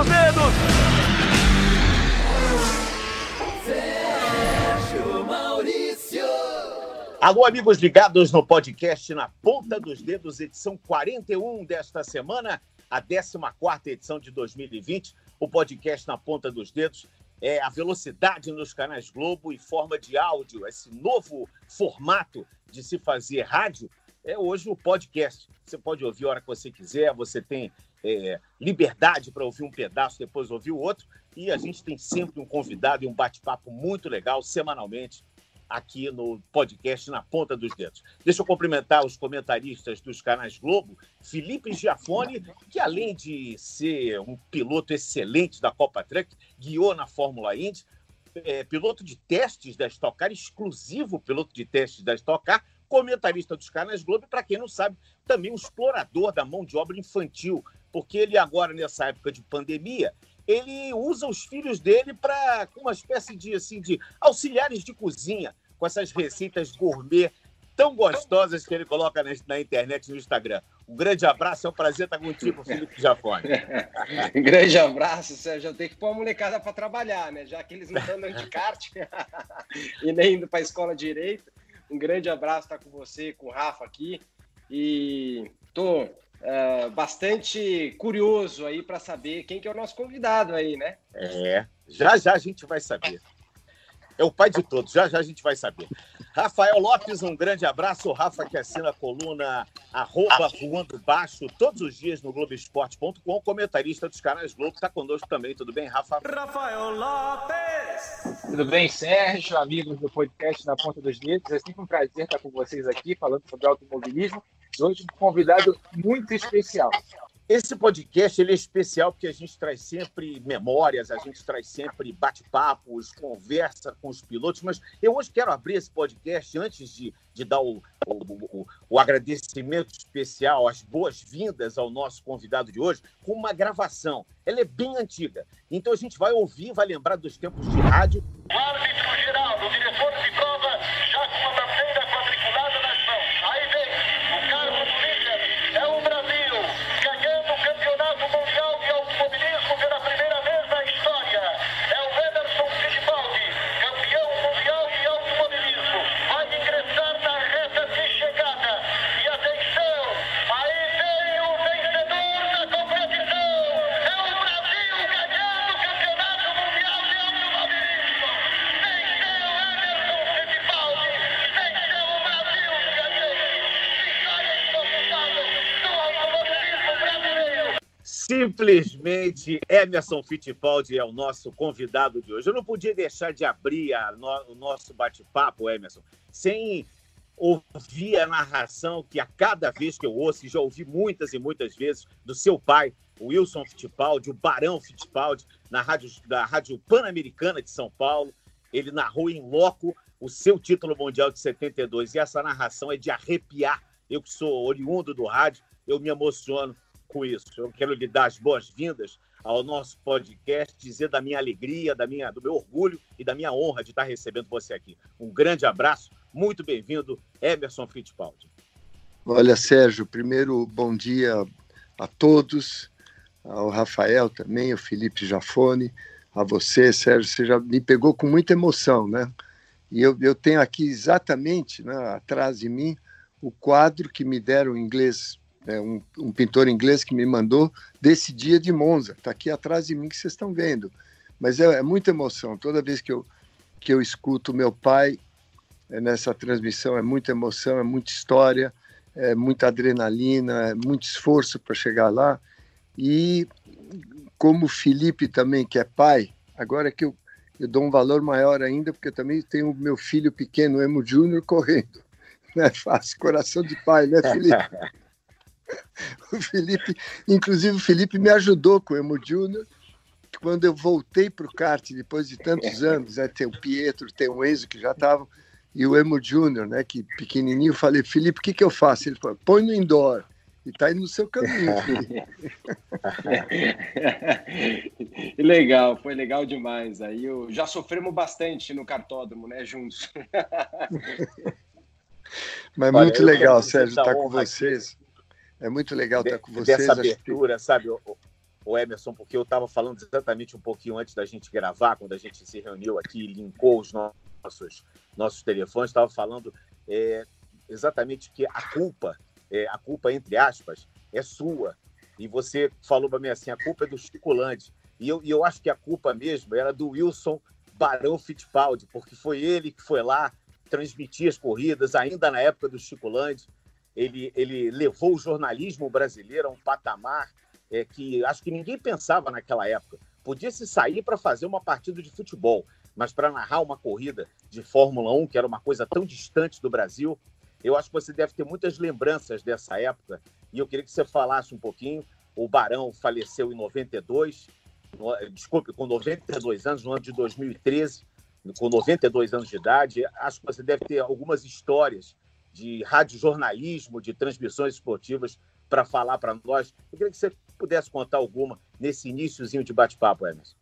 dos dedos. Alô, amigos ligados no podcast Na Ponta dos Dedos, edição 41 desta semana, a 14 edição de 2020. O podcast Na Ponta dos Dedos é a velocidade nos canais Globo e forma de áudio, esse novo formato de se fazer rádio, é hoje o podcast. Você pode ouvir a hora que você quiser, você tem é, liberdade para ouvir um pedaço, depois ouvir o outro, e a gente tem sempre um convidado e um bate-papo muito legal semanalmente aqui no podcast Na Ponta dos Dedos. Deixa eu cumprimentar os comentaristas dos canais Globo, Felipe Giafone, que além de ser um piloto excelente da Copa Truck, guiou na Fórmula Indy, é, piloto de testes da Stock Car, exclusivo piloto de testes da Stock Car, comentarista dos canais Globo, para quem não sabe, também um explorador da mão de obra infantil, porque ele agora, nessa época de pandemia, ele usa os filhos dele para uma espécie de assim de auxiliares de cozinha com essas receitas gourmet tão gostosas que ele coloca na, na internet no Instagram. Um grande abraço, é um prazer estar contigo, Felipe Jafone. um grande abraço, Sérgio. Tenho que pôr a molecada para trabalhar, né? Já que eles não estão andando de kart e nem indo para a escola direito. Um grande abraço estar com você, com o Rafa aqui. E tô uh, bastante curioso aí para saber quem que é o nosso convidado aí, né? É, já já a gente vai saber. É o pai de todos, já já a gente vai saber. Rafael Lopes, um grande abraço. O Rafa que assina a coluna arroba voando baixo todos os dias no Globoesporte.com, comentarista dos canais Globo, está conosco também. Tudo bem, Rafa? Rafael Lopes! Tudo bem, Sérgio, amigos do podcast Na Ponta dos Dedos. É sempre um prazer estar com vocês aqui falando sobre automobilismo. Hoje um convidado muito especial. Esse podcast ele é especial porque a gente traz sempre memórias, a gente traz sempre bate-papos, conversa com os pilotos, mas eu hoje quero abrir esse podcast antes de, de dar o, o, o, o agradecimento especial, as boas-vindas ao nosso convidado de hoje, com uma gravação. Ela é bem antiga, então a gente vai ouvir, vai lembrar dos tempos de rádio. Árbitro geral, Simplesmente Emerson Fittipaldi é o nosso convidado de hoje. Eu não podia deixar de abrir no- o nosso bate-papo, Emerson, sem ouvir a narração que a cada vez que eu ouço, e já ouvi muitas e muitas vezes, do seu pai, Wilson Fittipaldi, o Barão Fittipaldi, na rádio, da Rádio Pan-Americana de São Paulo. Ele narrou em loco o seu título mundial de 72. E essa narração é de arrepiar. Eu que sou oriundo do rádio, eu me emociono com isso. Eu quero lhe dar as boas-vindas ao nosso podcast, dizer da minha alegria, da minha, do meu orgulho e da minha honra de estar recebendo você aqui. Um grande abraço, muito bem-vindo, Emerson Fittipaldi. Olha, Sérgio, primeiro bom dia a todos, ao Rafael também, ao Felipe Jafone, a você, Sérgio, você já me pegou com muita emoção, né? E eu, eu tenho aqui exatamente, né, atrás de mim, o quadro que me deram em inglês, é, um, um pintor inglês que me mandou desse dia de Monza. Está aqui atrás de mim que vocês estão vendo. Mas é, é muita emoção. Toda vez que eu, que eu escuto meu pai é, nessa transmissão, é muita emoção, é muita história, é muita adrenalina, é muito esforço para chegar lá. E como o Felipe também, que é pai, agora que eu, eu dou um valor maior ainda, porque também tenho o meu filho pequeno, Emo Júnior, correndo. Não é fácil, coração de pai, né, Felipe? o Felipe, inclusive o Felipe me ajudou com o Emo Júnior, quando eu voltei para o kart, depois de tantos anos, né, tem o Pietro, tem o Enzo, que já estavam, e o Emo Júnior, né, que pequenininho, eu falei, Felipe, o que, que eu faço? Ele falou, põe no indoor. E tá indo no seu caminho, Felipe. Legal, foi legal demais. Aí eu, já sofremos bastante no cartódromo, né, juntos. Mas Olha, muito legal, Sérgio, estar com honra vocês. É muito legal estar com vocês. Dessa Acho que- abertura, sabe, o, o Emerson, porque eu estava falando exatamente um pouquinho antes da gente gravar, quando a gente se reuniu aqui e linkou os nossos, nossos telefones, estava falando é, exatamente que a culpa, é, a culpa, entre aspas, é sua. E você falou para mim assim, a culpa é do Chico Landi. E eu, e eu acho que a culpa mesmo era do Wilson Barão Fittipaldi, porque foi ele que foi lá transmitir as corridas, ainda na época do Chico Landi. Ele, ele levou o jornalismo brasileiro a um patamar é, que acho que ninguém pensava naquela época. Podia se sair para fazer uma partida de futebol, mas para narrar uma corrida de Fórmula 1, que era uma coisa tão distante do Brasil, eu acho que você deve ter muitas lembranças dessa época. E eu queria que você falasse um pouquinho. O Barão faleceu em 92, no, desculpe, com 92 anos, no ano de 2013, com 92 anos de idade. Acho que você deve ter algumas histórias de radiojornalismo, de transmissões esportivas para falar para nós. Eu queria que você pudesse contar alguma nesse iníciozinho de bate-papo, Emerson.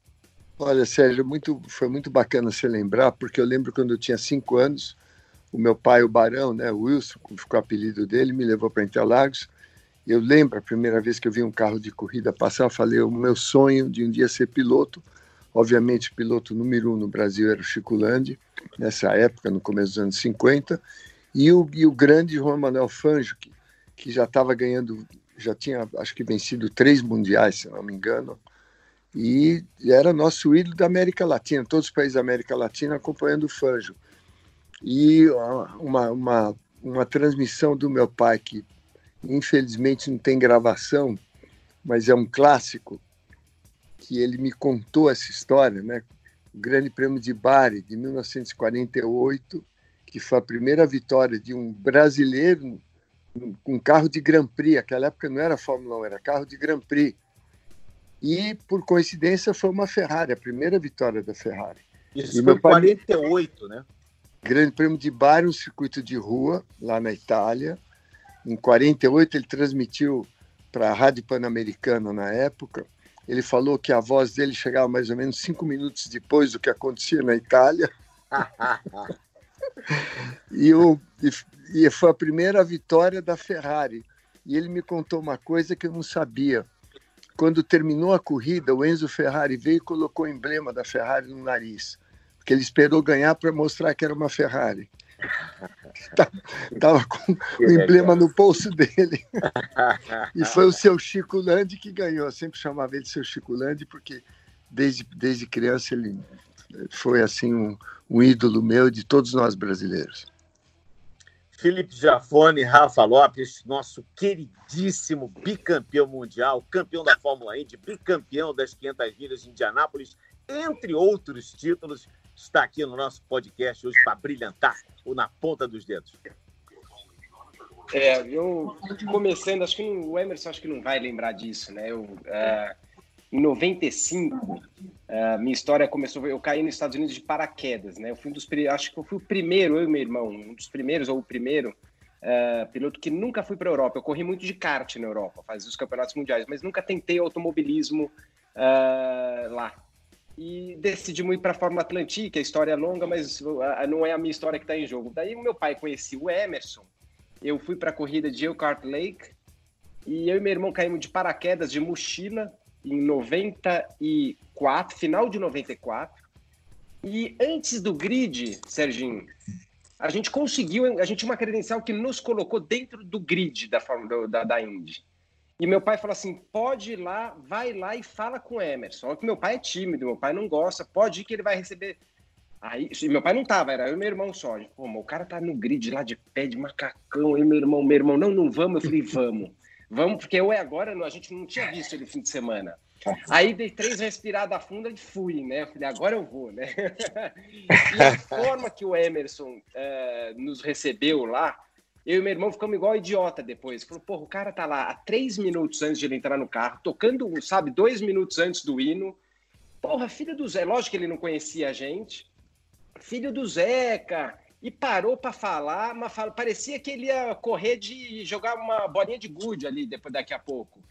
Olha, Sérgio, muito, foi muito bacana você lembrar, porque eu lembro quando eu tinha cinco anos, o meu pai, o Barão, né, o Wilson, como ficou o apelido dele, me levou para Interlagos. Eu lembro a primeira vez que eu vi um carro de corrida passar, eu falei, o meu sonho de um dia ser piloto. Obviamente, piloto número um no Brasil era o Chico Landi, nessa época, no começo dos anos 50, e o, e o grande Juan Manuel Fangio, que, que já estava ganhando, já tinha, acho que vencido três mundiais, se não me engano, e era nosso ídolo da América Latina, todos os países da América Latina acompanhando o Fangio. E uma, uma, uma transmissão do meu pai, que infelizmente não tem gravação, mas é um clássico, que ele me contou essa história, né? O Grande Prêmio de Bari, de 1948, que foi a primeira vitória de um brasileiro com carro de Grand Prix. Aquela época não era Fórmula 1, era carro de Grand Prix. E, por coincidência, foi uma Ferrari, a primeira vitória da Ferrari. Isso e foi em 48, né? Grande Prêmio de Bari, um circuito de rua, lá na Itália. Em 48, ele transmitiu para a Rádio Pan-Americana na época. Ele falou que a voz dele chegava mais ou menos cinco minutos depois do que acontecia na Itália. e, o, e, foi a primeira vitória da Ferrari. E ele me contou uma coisa que eu não sabia. Quando terminou a corrida, o Enzo Ferrari veio e colocou o emblema da Ferrari no nariz que ele esperou ganhar para mostrar que era uma Ferrari. Estava com o emblema no bolso dele. e foi o seu Chico Landi que ganhou. Eu sempre chamava ele de seu Chico Landi, porque desde, desde criança ele foi assim um, um ídolo meu de todos nós brasileiros. Felipe Jafone, Rafa Lopes, nosso queridíssimo bicampeão mundial, campeão da Fórmula Indy, bicampeão das 500 milhas de Indianápolis, entre outros títulos está aqui no nosso podcast hoje para brilhantar o Na Ponta dos Dedos. É, eu começando, acho que o Emerson acho que não vai lembrar disso, né? Eu, uh, em 95, uh, minha história começou, eu caí nos Estados Unidos de paraquedas, né? Eu fui um dos, acho que eu fui o primeiro, eu e meu irmão, um dos primeiros ou o primeiro uh, piloto que nunca fui para a Europa. Eu corri muito de kart na Europa, fazia os campeonatos mundiais, mas nunca tentei automobilismo lá e decidimos ir para a Fórmula Atlantique, a história é longa, mas não é a minha história que está em jogo. Daí o meu pai conhecia o Emerson, eu fui para a corrida de Elkhart Lake, e eu e meu irmão caímos de paraquedas de mochila em 94, final de 94, e antes do grid, Serginho, a gente conseguiu, a gente tinha uma credencial que nos colocou dentro do grid da, da, da Indy. E meu pai falou assim: pode ir lá, vai lá e fala com o Emerson. Olha que meu pai é tímido, meu pai não gosta, pode ir que ele vai receber. Aí, meu pai não tava, era eu e meu irmão só. Pô, o cara tá no grid lá de pé de macacão, e meu irmão, meu irmão, não, não vamos. Eu falei, vamos. Vamos, porque eu é agora, a gente não tinha visto ele fim de semana. Aí dei três respiradas fundas e fui, né? Eu falei, agora eu vou, né? e a forma que o Emerson uh, nos recebeu lá, eu e meu irmão ficamos igual idiota depois. Falou, porra, o cara tá lá há três minutos antes de ele entrar no carro, tocando, sabe, dois minutos antes do hino. Porra, filho do Zé, lógico que ele não conhecia a gente. Filho do Zeca. E parou para falar, mas parecia que ele ia correr de jogar uma bolinha de gude ali depois daqui a pouco.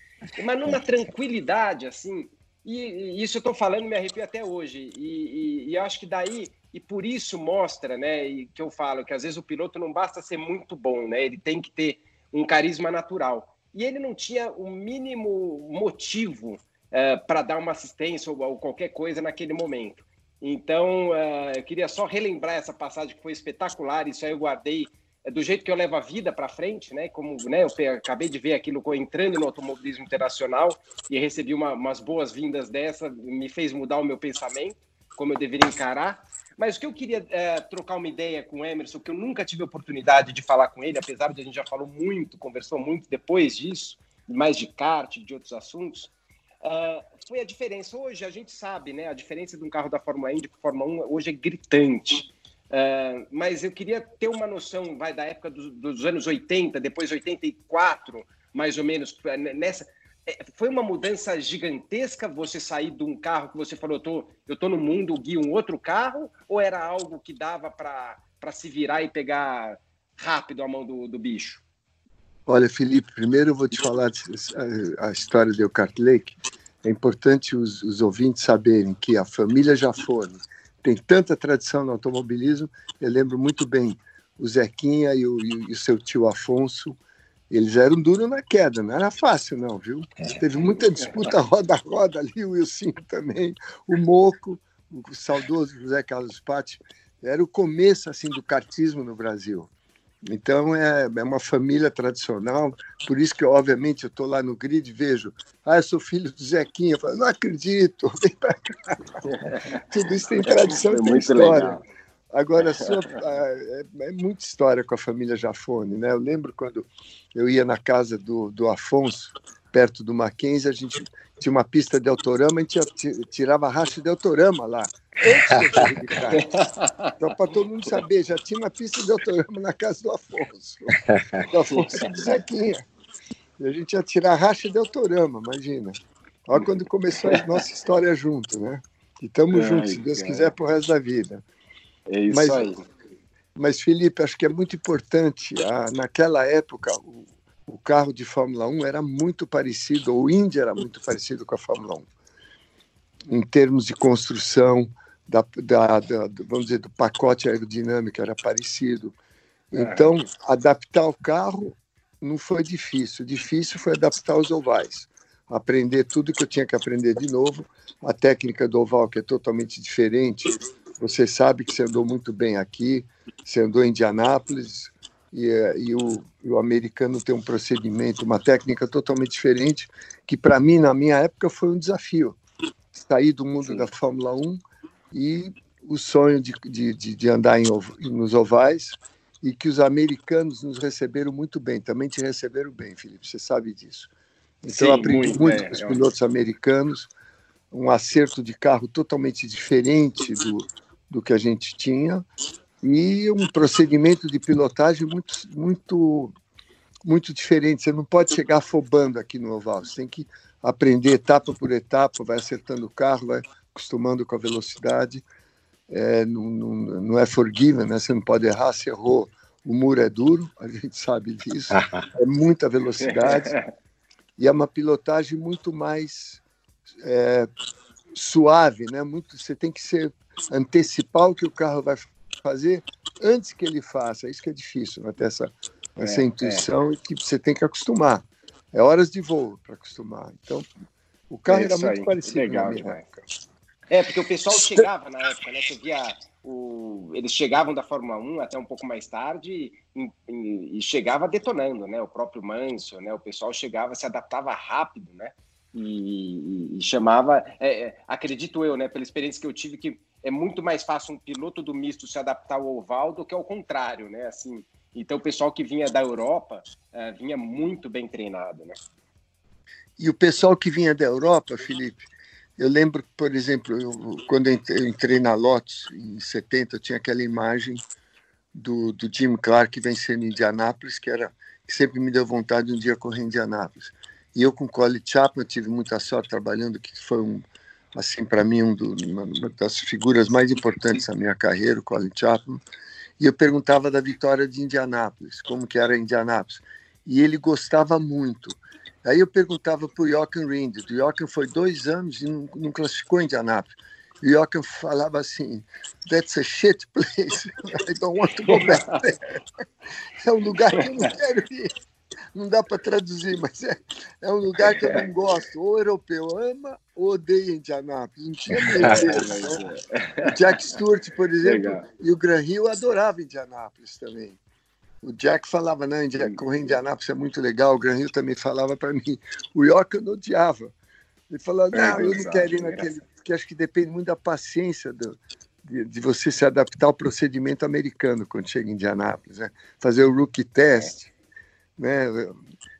Mas numa tranquilidade, assim. E, e isso eu tô falando, me arrepio até hoje. E, e, e acho que daí e por isso mostra, né, e que eu falo que às vezes o piloto não basta ser muito bom, né, ele tem que ter um carisma natural. E ele não tinha o mínimo motivo uh, para dar uma assistência ou, ou, qualquer coisa naquele momento. Então, uh, eu queria só relembrar essa passagem que foi espetacular. Isso aí eu guardei é, do jeito que eu levo a vida para frente, né? Como né, eu acabei de ver aquilo entrando no automobilismo internacional e recebi uma, umas boas-vindas dessa, me fez mudar o meu pensamento, como eu deveria encarar. Mas o que eu queria é, trocar uma ideia com o Emerson, que eu nunca tive oportunidade de falar com ele, apesar de a gente já falou muito, conversou muito depois disso, mais de kart, de outros assuntos, uh, foi a diferença. Hoje a gente sabe, né? A diferença de um carro da Fórmula Indy para Fórmula 1 hoje é gritante. Uh, mas eu queria ter uma noção, vai da época do, dos anos 80, depois 84, mais ou menos, nessa é, foi uma mudança gigantesca você sair de um carro que você falou, tô, eu tô no mundo, guio um outro carro, ou era algo que dava para se virar e pegar rápido a mão do, do bicho? Olha, Felipe, primeiro eu vou te falar a, a história do Eucart Lake. É importante os, os ouvintes saberem que a família Jafone tem tanta tradição no automobilismo. Eu lembro muito bem o Zequinha e o, e o seu tio Afonso, eles eram duros na queda, não era fácil, não, viu? É. Teve muita disputa roda a roda ali, o Wilson também, o Moco, o saudoso José Carlos Patti. Era o começo assim do cartismo no Brasil. Então é, é uma família tradicional, por isso que, obviamente, eu estou lá no grid e vejo, ah, eu sou filho do Zequinha, eu falo, não acredito, vem para cá. Tudo isso tem tradição e tem história. Legal. Agora, sua, é, é, muita história com a família Jafone, né? Eu lembro quando eu ia na casa do, do Afonso, perto do Mackenzie, a gente tinha uma pista de autorama, a gente tirava racha de autorama lá. Então, para todo mundo saber, já tinha uma pista de autorama na casa do Afonso. Do Afonso do Zequinha. E a gente ia tirar racha de autorama, imagina. Olha quando começou a nossa história junto, né? E estamos juntos, se Deus quiser, para o resto da vida. É isso mas, aí. Mas, Felipe, acho que é muito importante. Ah, naquela época, o, o, carro de Fórmula 1 era muito parecido, o Indy era muito parecido com a Fórmula 1, em termos de construção, da, da, da vamos dizer, do pacote aerodinâmico era parecido. É. Então, adaptar o carro não foi difícil. Difícil foi adaptar os ovais. Aprender tudo que eu tinha que aprender de novo. A técnica do oval, que é totalmente diferente você sabe que você andou muito bem aqui, você andou em Indianápolis, e, eh, e, o, e, o, americano tem um procedimento, uma técnica totalmente diferente, que para mim, na minha época, foi um desafio. Sair do mundo Sim. da Fórmula 1 e o sonho de, de, de andar em, nos ovais, e que os americanos nos receberam muito bem, também te receberam bem, Felipe, você sabe disso. Então, Sim, eu aprendi muito, muito com os pilotos americanos, um acerto de carro totalmente diferente do, do que a gente tinha e um procedimento de pilotagem muito, muito, muito diferente. Você não pode chegar afobando aqui no oval, você tem que aprender etapa por etapa, vai acertando o carro, vai acostumando com a velocidade. É, não, não, não é forgiven, né? você não pode errar, se errou, o muro é duro, a gente sabe disso, é muita velocidade e é uma pilotagem muito mais é, suave, né? Muito, você tem que ser antecipar o que o carro vai fazer antes que ele faça. Isso que é difícil, né? ter essa, essa é, intuição é. que você tem que acostumar. É horas de voo para acostumar. Então, o carro é era muito aí. parecido Legal, na época. É, porque o pessoal chegava na época, né? Você via o... eles chegavam da Fórmula 1 até um pouco mais tarde e, e, e chegava detonando, né? O próprio Mansell, né? O pessoal chegava, se adaptava rápido, né? E, e, chamava, é, é, acredito eu, né, pela experiência que eu tive, que é muito mais fácil um piloto do misto se adaptar ao oval do que ao contrário, né? Assim, então o pessoal que vinha da Europa uh, vinha muito bem treinado, né? E o pessoal que vinha da Europa, Felipe, eu lembro, por exemplo, eu, quando eu entrei na Lotus em 70, eu tinha aquela imagem do, do Jim Clark vencendo Indianápolis, que era que sempre me deu vontade de um dia correr em Indianápolis. E eu com Colin Chapman tive muita sorte trabalhando, que foi um, assim para mim um do, uma das figuras mais importantes da minha carreira, o Colin Chapman. E eu perguntava da vitória de Indianápolis, como que era Indianápolis. E ele gostava muito. Aí eu perguntava para o Jochen Rindt. O Jochen foi dois anos e não, não classificou Indianápolis. O Jochen falava assim, that's a shit place, I don't want to go back there. É um lugar que eu não quero ir. Não dá para traduzir, mas é, é um lugar que eu não gosto. Ou europeu ama ou odeia Indianápolis. Não tinha É, né? O Jack Stewart, por exemplo, Legal. e o Gran Hill adorava Indianápolis também. O Jack falava, não, correr em Indianápolis é muito legal. O Gran Hill também falava para mim. O York eu não odiava. Ele falou, não, eu não quero ir é naquele... Porque acho que depende muito da paciência do, de, de você se adaptar ao procedimento americano quando chega em Indianápolis. Né? Fazer o rookie test. Né?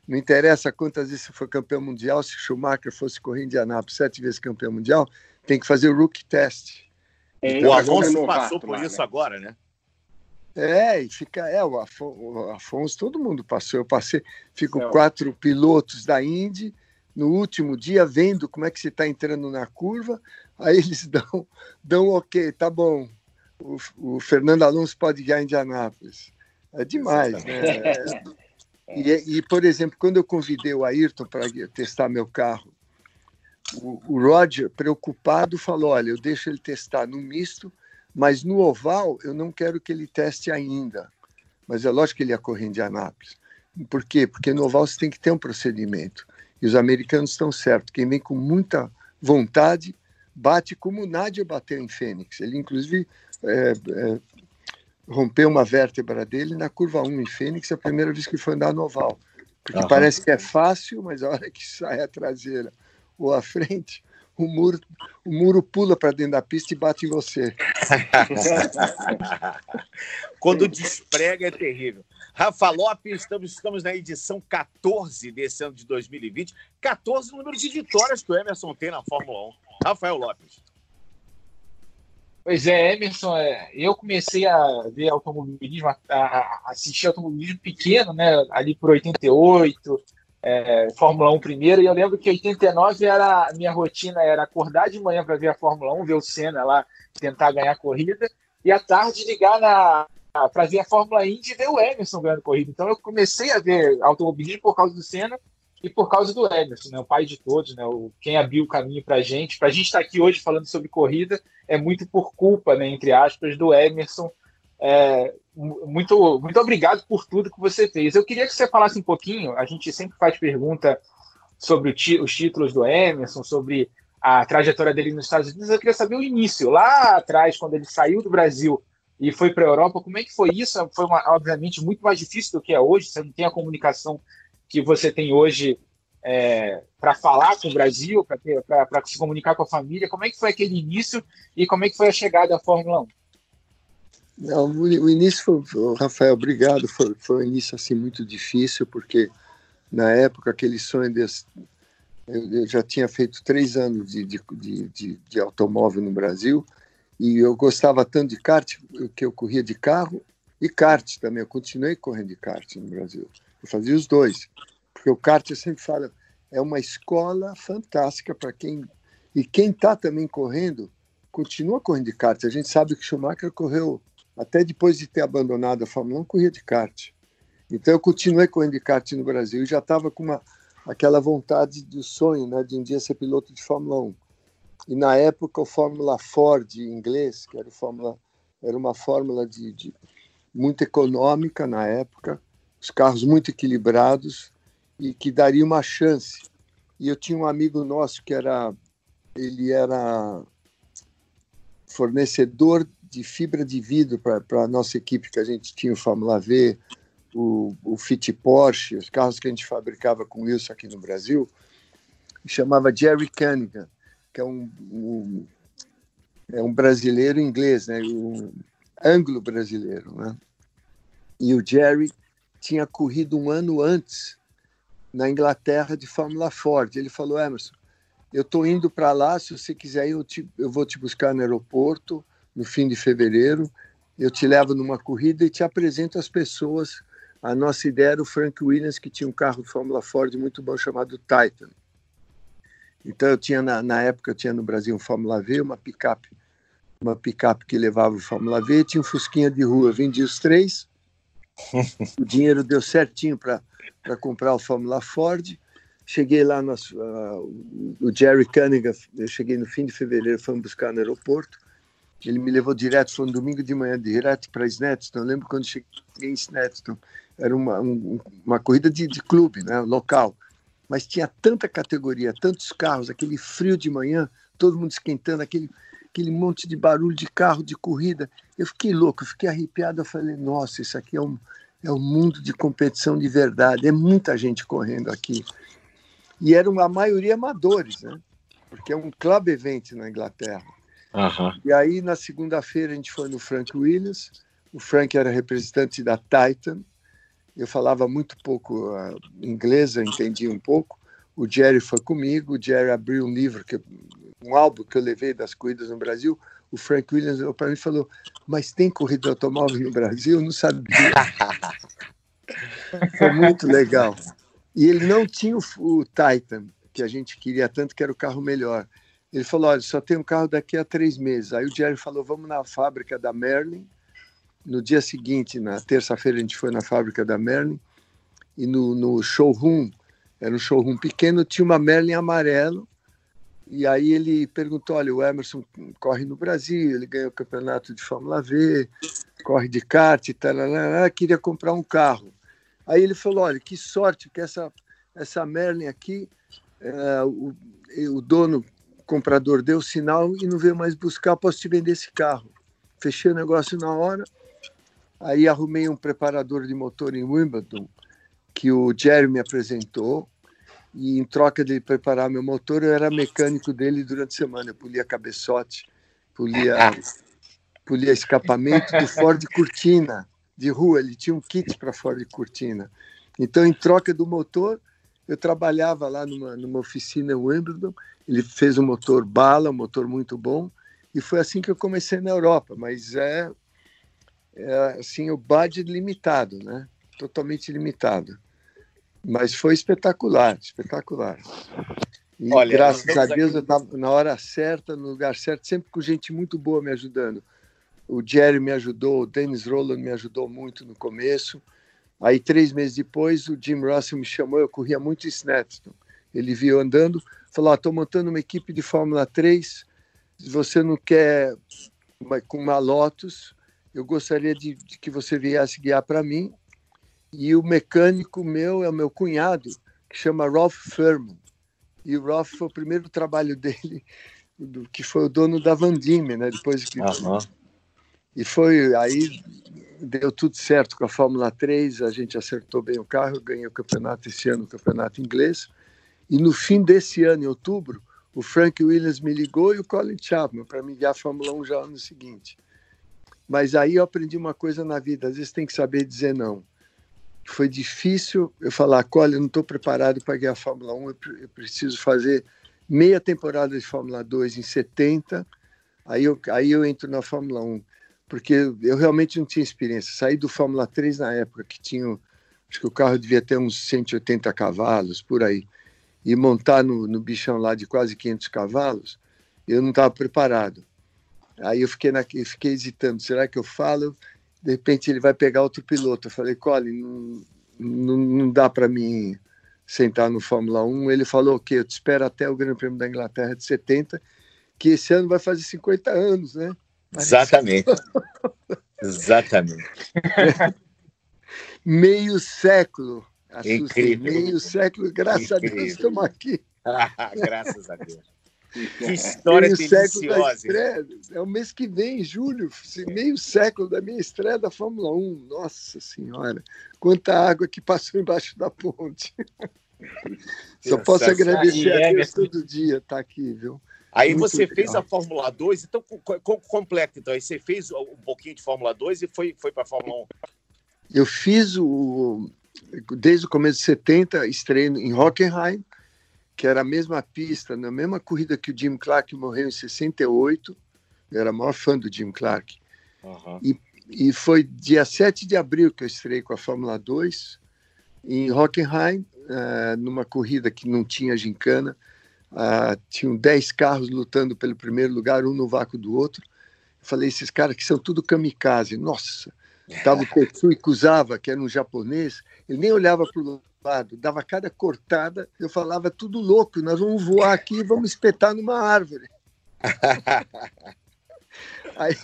Não interessa quantas vezes você for campeão mundial, se Schumacher fosse correr em Indianápolis sete vezes campeão mundial, tem que fazer o rookie test. É, O é um Afonso passou por lá, isso né? agora, né? É, e fica. É, o Afon- o Afonso, todo mundo passou. Eu passei, ficam Não. quatro pilotos da Indy no último dia vendo como é que você está entrando na curva. Aí eles dão, dão ok, tá bom. O, o Fernando Alonso pode ganhar em Indianápolis. É demais, né? E, e, por exemplo, quando eu convidei o Ayrton para testar meu carro, o, o Roger, preocupado, falou: Olha, eu deixo ele testar no misto, mas no oval eu não quero que ele teste ainda. Mas é lógico que ele ia correr em Indianápolis. Por quê? Porque no oval você tem que ter um procedimento. E os americanos estão certos. Quem vem com muita vontade bate como o Nádia bateu em Fênix. Ele, inclusive, é, é, rompeu uma vértebra dele na curva 1 em Fênix, a primeira vez que foi andar no oval. Porque Aham. parece que é fácil, mas a hora que sai a traseira ou a frente, o muro, o muro pula para dentro da pista e bate em você. Quando desprega é terrível. Rafa Lopes, estamos, estamos na edição 14 desse ano de 2020. 14 o número de vitórias que o Emerson tem na Fórmula 1. Rafael Lopes. Pois é, Emerson, é, eu comecei a ver automobilismo, a, assistir automobilismo pequeno, né, ali por 88, é, Fórmula 1 primeiro, e eu lembro que 89 era a minha rotina era acordar de manhã para ver a Fórmula 1, ver o Senna lá tentar ganhar a corrida, e à tarde ligar na para ver a Fórmula Indy e ver o Emerson ganhando corrida. Então eu comecei a ver automobilismo por causa do Senna e por causa do Emerson, né, o pai de todos, né, o, quem abriu o caminho para a gente. Para a gente estar aqui hoje falando sobre corrida é muito por culpa, né, entre aspas, do Emerson. É, muito, muito obrigado por tudo que você fez. Eu queria que você falasse um pouquinho. A gente sempre faz pergunta sobre ti, os títulos do Emerson, sobre a trajetória dele nos Estados Unidos. Eu queria saber o início, lá atrás, quando ele saiu do Brasil e foi para a Europa. Como é que foi isso? Foi, uma, obviamente, muito mais difícil do que é hoje. Você não tem a comunicação que você tem hoje é, para falar com o Brasil, para se comunicar com a família. Como é que foi aquele início e como é que foi a chegada à Fórmula 1? Não, o início foi, Rafael, obrigado. Foi, foi um início assim muito difícil porque na época aquele sonho desse, eu, já tinha feito três anos de, de, de, de, automóvel no Brasil e eu gostava tanto de kart que eu corria de carro e kart também. Eu continuei correndo de kart no Brasil. Eu fazia os dois, porque o kart eu sempre falo é uma escola fantástica para quem e quem está também correndo continua correndo de kart. A gente sabe que Schumacher correu até depois de ter abandonado a Fórmula 1, corria de kart. Então eu continuei correndo de kart no Brasil e já estava com uma, aquela vontade do sonho né, de um dia ser piloto de Fórmula 1. E na época o Fórmula Ford em inglês, que era, Fórmula, era uma fórmula de, de, muito econômica na época, os carros muito equilibrados e que daria uma chance. E eu tinha um amigo nosso que era ele era fornecedor de fibra de vidro para a nossa equipe, que a gente tinha o Fórmula V, o, o Fit Porsche, os carros que a gente fabricava com isso aqui no Brasil, chamava Jerry Cunningham, que é um, um, é um brasileiro inglês, né? um anglo-brasileiro. Né? E o Jerry tinha corrido um ano antes na Inglaterra de Fórmula Ford. Ele falou, Emerson, eu estou indo para lá, se você quiser, eu, te, eu vou te buscar no aeroporto, no fim de fevereiro, eu te levo numa corrida e te apresento as pessoas. A nossa ideia era o Frank Williams, que tinha um carro de Fórmula Ford muito bom chamado Titan. Então eu tinha na, na época eu tinha no Brasil um Fórmula V, uma picape, uma picape que levava o Fórmula V, tinha um Fusquinha de rua, vendi os três. O dinheiro deu certinho para comprar o Fórmula Ford. Cheguei lá no uh, o Jerry Cunningham, eu cheguei no fim de fevereiro, fomos buscar no aeroporto. Ele me levou direto, foi um domingo de manhã, direto para Snetton. Eu lembro quando cheguei em Snetton, era uma, um, uma corrida de, de clube, né, local. Mas tinha tanta categoria, tantos carros, aquele frio de manhã, todo mundo esquentando, aquele, aquele monte de barulho de carro, de corrida. Eu fiquei louco, eu fiquei arrepiado. Eu falei, nossa, isso aqui é um, é um mundo de competição de verdade. É muita gente correndo aqui. E eram a maioria amadores, né? Porque é um club event na Inglaterra. Uhum. E aí, na segunda-feira, a gente foi no Frank Williams. O Frank era representante da Titan. Eu falava muito pouco uh, inglês, eu entendia um pouco. O Jerry foi comigo. O Jerry abriu um livro, que, um álbum que eu levei das corridas no Brasil. O Frank Williams para mim e falou: Mas tem corrida automóvel no Brasil? Eu não sabia. foi muito legal. E ele não tinha o, o Titan, que a gente queria tanto, que era o carro melhor. Ele falou: olha, só tem um carro daqui a três meses. Aí o Jerry falou: vamos na fábrica da Merlin. No dia seguinte, na terça-feira, a gente foi na fábrica da Merlin. E no, no showroom, era um showroom pequeno, tinha uma Merlin amarelo. E aí ele perguntou: olha, o Emerson corre no Brasil, ele ganhou o campeonato de Fórmula V, corre de kart queria comprar um carro. Aí ele falou: olha, que sorte que essa, essa Merlin aqui, é, o, o dono comprador deu sinal e não veio mais buscar, posso te vender esse carro. Fechei o negócio na hora, aí arrumei um preparador de motor em Wimbledon, que o Jerry me apresentou, e em troca de preparar meu motor, eu era mecânico dele durante a semana. Eu polia cabeçote, polia, polia escapamento do Ford Cortina, de rua. Ele tinha um kit para Ford Cortina. Então, em troca do motor, eu trabalhava lá numa, numa oficina em Wimbledon ele fez um motor bala, um motor muito bom, e foi assim que eu comecei na Europa. Mas é, é assim o budget limitado, né? Totalmente limitado. Mas foi espetacular, espetacular. E Olha, graças a Deus aqui... eu estava na hora certa, no lugar certo, sempre com gente muito boa me ajudando. O Jerry me ajudou, o Dennis Rowland me ajudou muito no começo. Aí, três meses depois, o Jim Russell me chamou, eu corria muito em Snapston. Ele viu andando, falou: estou montando uma equipe de Fórmula 3. Se você não quer uma, com uma Lotus, eu gostaria de, de que você viesse guiar para mim. E o mecânico meu é o meu cunhado, que chama Ralph Furman. E o Ralph foi o primeiro trabalho dele, do, que foi o dono da Vandime, né? Depois que. Uhum. E foi aí deu tudo certo com a Fórmula 3, a gente acertou bem o carro, ganhei o campeonato esse ano, o campeonato inglês. E no fim desse ano, em outubro, o Frank Williams me ligou e o Colin Chapman para me guiar a Fórmula 1 já no seguinte. Mas aí eu aprendi uma coisa na vida: às vezes tem que saber dizer não. Foi difícil eu falar, Colin, eu não estou preparado para guiar a Fórmula 1, eu preciso fazer meia temporada de Fórmula 2 em 70, aí eu, aí eu entro na Fórmula 1. Porque eu realmente não tinha experiência. Saí do Fórmula 3 na época, que tinha, acho que o carro devia ter uns 180 cavalos, por aí e montar no, no bichão lá de quase 500 cavalos, eu não estava preparado. Aí eu fiquei, na, eu fiquei hesitando, será que eu falo? De repente ele vai pegar outro piloto. Eu falei, Colin, não, não, não dá para mim sentar no Fórmula 1. Ele falou, ok, eu te espero até o Grande Prêmio da Inglaterra de 70, que esse ano vai fazer 50 anos, né? Exatamente. Exatamente. Meio século Incrível. Meio século, graças Incrível. a Deus, estamos aqui. graças a Deus. Que história deliciosa. É o mês que vem, julho, meio século da minha estreia da Fórmula 1. Nossa Senhora, quanta água que passou embaixo da ponte. Só posso agradecer a Deus todo dia estar tá aqui, viu? Aí Muito você legal. fez a Fórmula 2, então completo. Então, aí você fez um pouquinho de Fórmula 2 e foi, foi para a Fórmula 1. Eu fiz o, desde o começo de 70, estreiei em Hockenheim, que era a mesma pista, na mesma corrida que o Jim Clark morreu em 68. Eu era o maior fã do Jim Clark. Uhum. E, e foi dia 7 de abril que eu estreiei com a Fórmula 2, em Hockenheim, uh, numa corrida que não tinha gincana. Uh, tinham 10 carros lutando pelo primeiro lugar, um no vácuo do outro. Eu falei, esses caras que são tudo kamikaze. Nossa, Tava o Tetsui Kuzawa, que era um japonês, ele nem olhava para o lado, dava cada cortada, eu falava tudo louco, nós vamos voar aqui e vamos espetar numa árvore. Aí,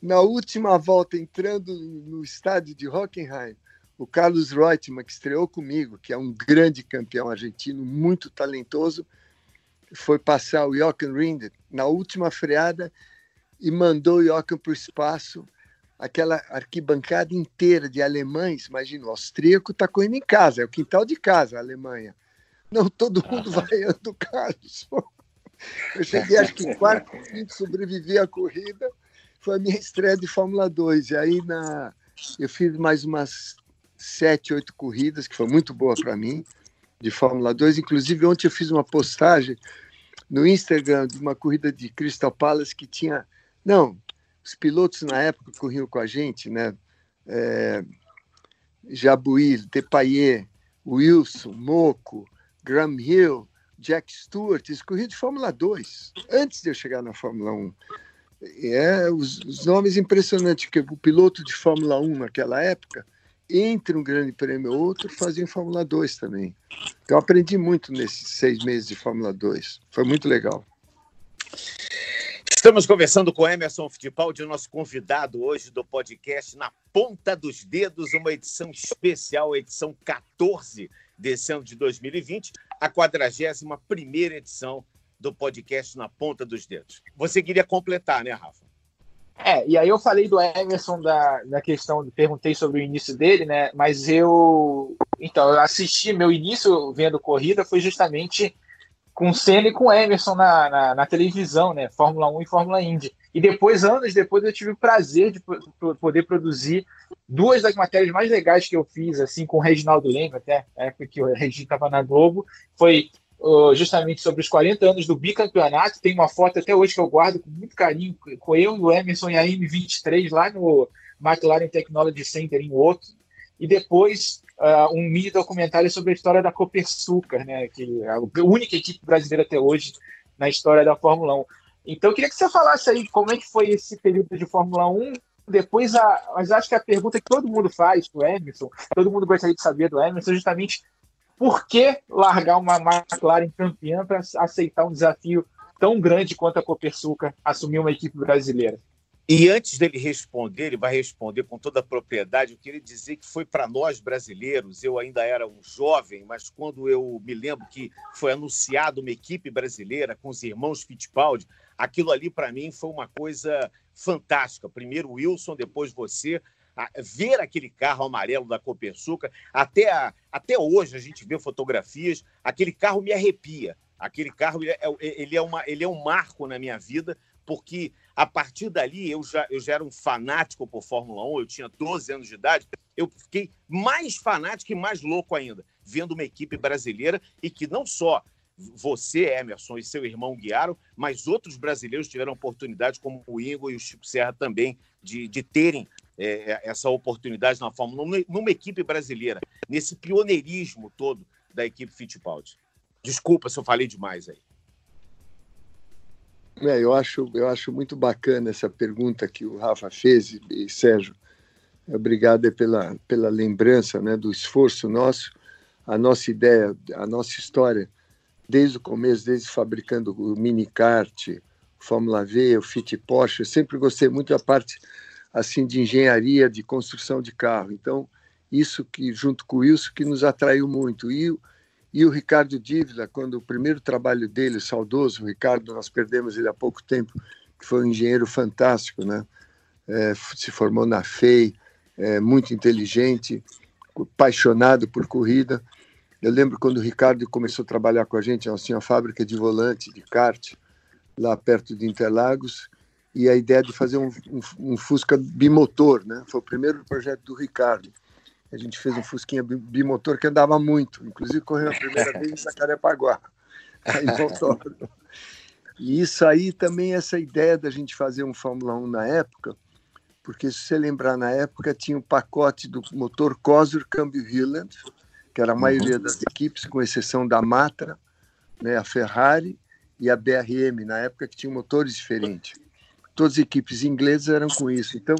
na última volta, entrando no estádio de Hockenheim, o Carlos Reutemann, que estreou comigo, que é um grande campeão argentino, muito talentoso, foi passar o Jochen Rindt na última freada e mandou o Jochen para o espaço. Aquela arquibancada inteira de alemães, imagina, o austríaco está correndo em casa, é o quintal de casa, a Alemanha. Não, todo mundo vaiando o Carlos. Eu cheguei, acho que quarto, quinto, sobrevivi à corrida. Foi a minha estreia de Fórmula 2. E aí na, eu fiz mais umas sete, oito corridas, que foi muito boa para mim, de Fórmula 2. Inclusive, ontem eu fiz uma postagem no Instagram de uma corrida de Crystal Palace que tinha. Não, os pilotos na época corriam com a gente, né? É, Jabuí, Depailler, Wilson, Moco, Graham Hill, Jack Stewart, eles corriam de Fórmula 2, antes de eu chegar na Fórmula 1. É, os, os nomes impressionantes, porque o piloto de Fórmula 1 naquela época entre um grande prêmio e outro, fazia Fórmula 2 também. Então, aprendi muito nesses seis meses de Fórmula 2. Foi muito legal. Estamos conversando com Emerson Fittipaldi, nosso convidado hoje do podcast Na Ponta dos Dedos, uma edição especial, edição 14 desse ano de 2020, a 41 primeira edição do podcast Na Ponta dos Dedos. Você queria completar, né, Rafa? É, e aí eu falei do Emerson da, da questão, perguntei sobre o início dele, né? Mas eu. Então, eu assisti, meu início vendo corrida foi justamente com Senna e com Emerson na, na, na, televisão, né? Fórmula 1 e Fórmula Indy. E depois, anos depois, eu tive o prazer de poder produzir duas das matérias mais legais que eu fiz, assim, com o Reginaldo Lembra, até a época que o Reginaldo estava na Globo, foi justamente sobre os 40 anos do bicampeonato. Tem uma foto até hoje que eu guardo com muito carinho, com eu e o Emerson e a M23 lá no McLaren Technology Center em Outro. E depois uh, um mini documentário sobre a história da Copersucar, né, que é a única equipe brasileira até hoje na história da Fórmula 1. Então eu queria que você falasse aí como é que foi esse período de Fórmula 1 depois, a, mas acho que a pergunta que todo mundo faz para o Emerson, todo mundo gostaria de saber do Emerson, é justamente por que largar uma McLaren campeã para aceitar um desafio tão grande quanto a Copersucar assumir uma equipe brasileira? E antes dele responder, ele vai responder com toda a propriedade. Eu queria dizer que foi para nós brasileiros, eu ainda era um jovem, mas quando eu me lembro que foi anunciado uma equipe brasileira com os irmãos Fittipaldi, aquilo ali para mim foi uma coisa fantástica. Primeiro Wilson, depois você ver aquele carro amarelo da Copersuca, até, a, até hoje a gente vê fotografias, aquele carro me arrepia. Aquele carro ele é, ele é, uma, ele é um marco na minha vida, porque a partir dali eu já, eu já era um fanático por Fórmula 1, eu tinha 12 anos de idade, eu fiquei mais fanático e mais louco ainda, vendo uma equipe brasileira e que não só você, Emerson, e seu irmão guiaram, mas outros brasileiros tiveram oportunidade, como o Ingo e o Chico Serra também, de, de terem é, é, essa oportunidade na Fórmula 1 numa equipe brasileira, nesse pioneirismo todo da equipe Fittipaldi. Desculpa se eu falei demais aí. É, eu, acho, eu acho muito bacana essa pergunta que o Rafa fez, e, Sérgio, obrigado pela, pela lembrança né, do esforço nosso, a nossa ideia, a nossa história, desde o começo, desde fabricando o mini kart, Fórmula V, o Fit Porsche, eu sempre gostei muito da parte assim de engenharia de construção de carro. Então, isso que junto com isso que nos atraiu muito. E, e o Ricardo Dívila, quando o primeiro trabalho dele, o saudoso Ricardo, nós perdemos ele há pouco tempo, que foi um engenheiro fantástico, né? É, se formou na FEI, é, muito inteligente, apaixonado por corrida. Eu lembro quando o Ricardo começou a trabalhar com a gente, nós tínhamos uma fábrica de volante, de kart, lá perto de Interlagos, e a ideia de fazer um, um, um, Fusca bimotor, né? Foi o primeiro projeto do Ricardo. A gente fez um Fusquinha bimotor que andava muito, inclusive correu a primeira vez em Jacarepaguá, aí E isso aí também, essa ideia da gente fazer um Fórmula 1 na época, porque se você lembrar, na época tinha o um pacote do motor Cosworth câmbio Hilland, que era a maioria das equipes, com exceção da Matra, né, a Ferrari e a BRM, na época que tinham motores diferentes. Todas as equipes inglesas eram com isso. Então,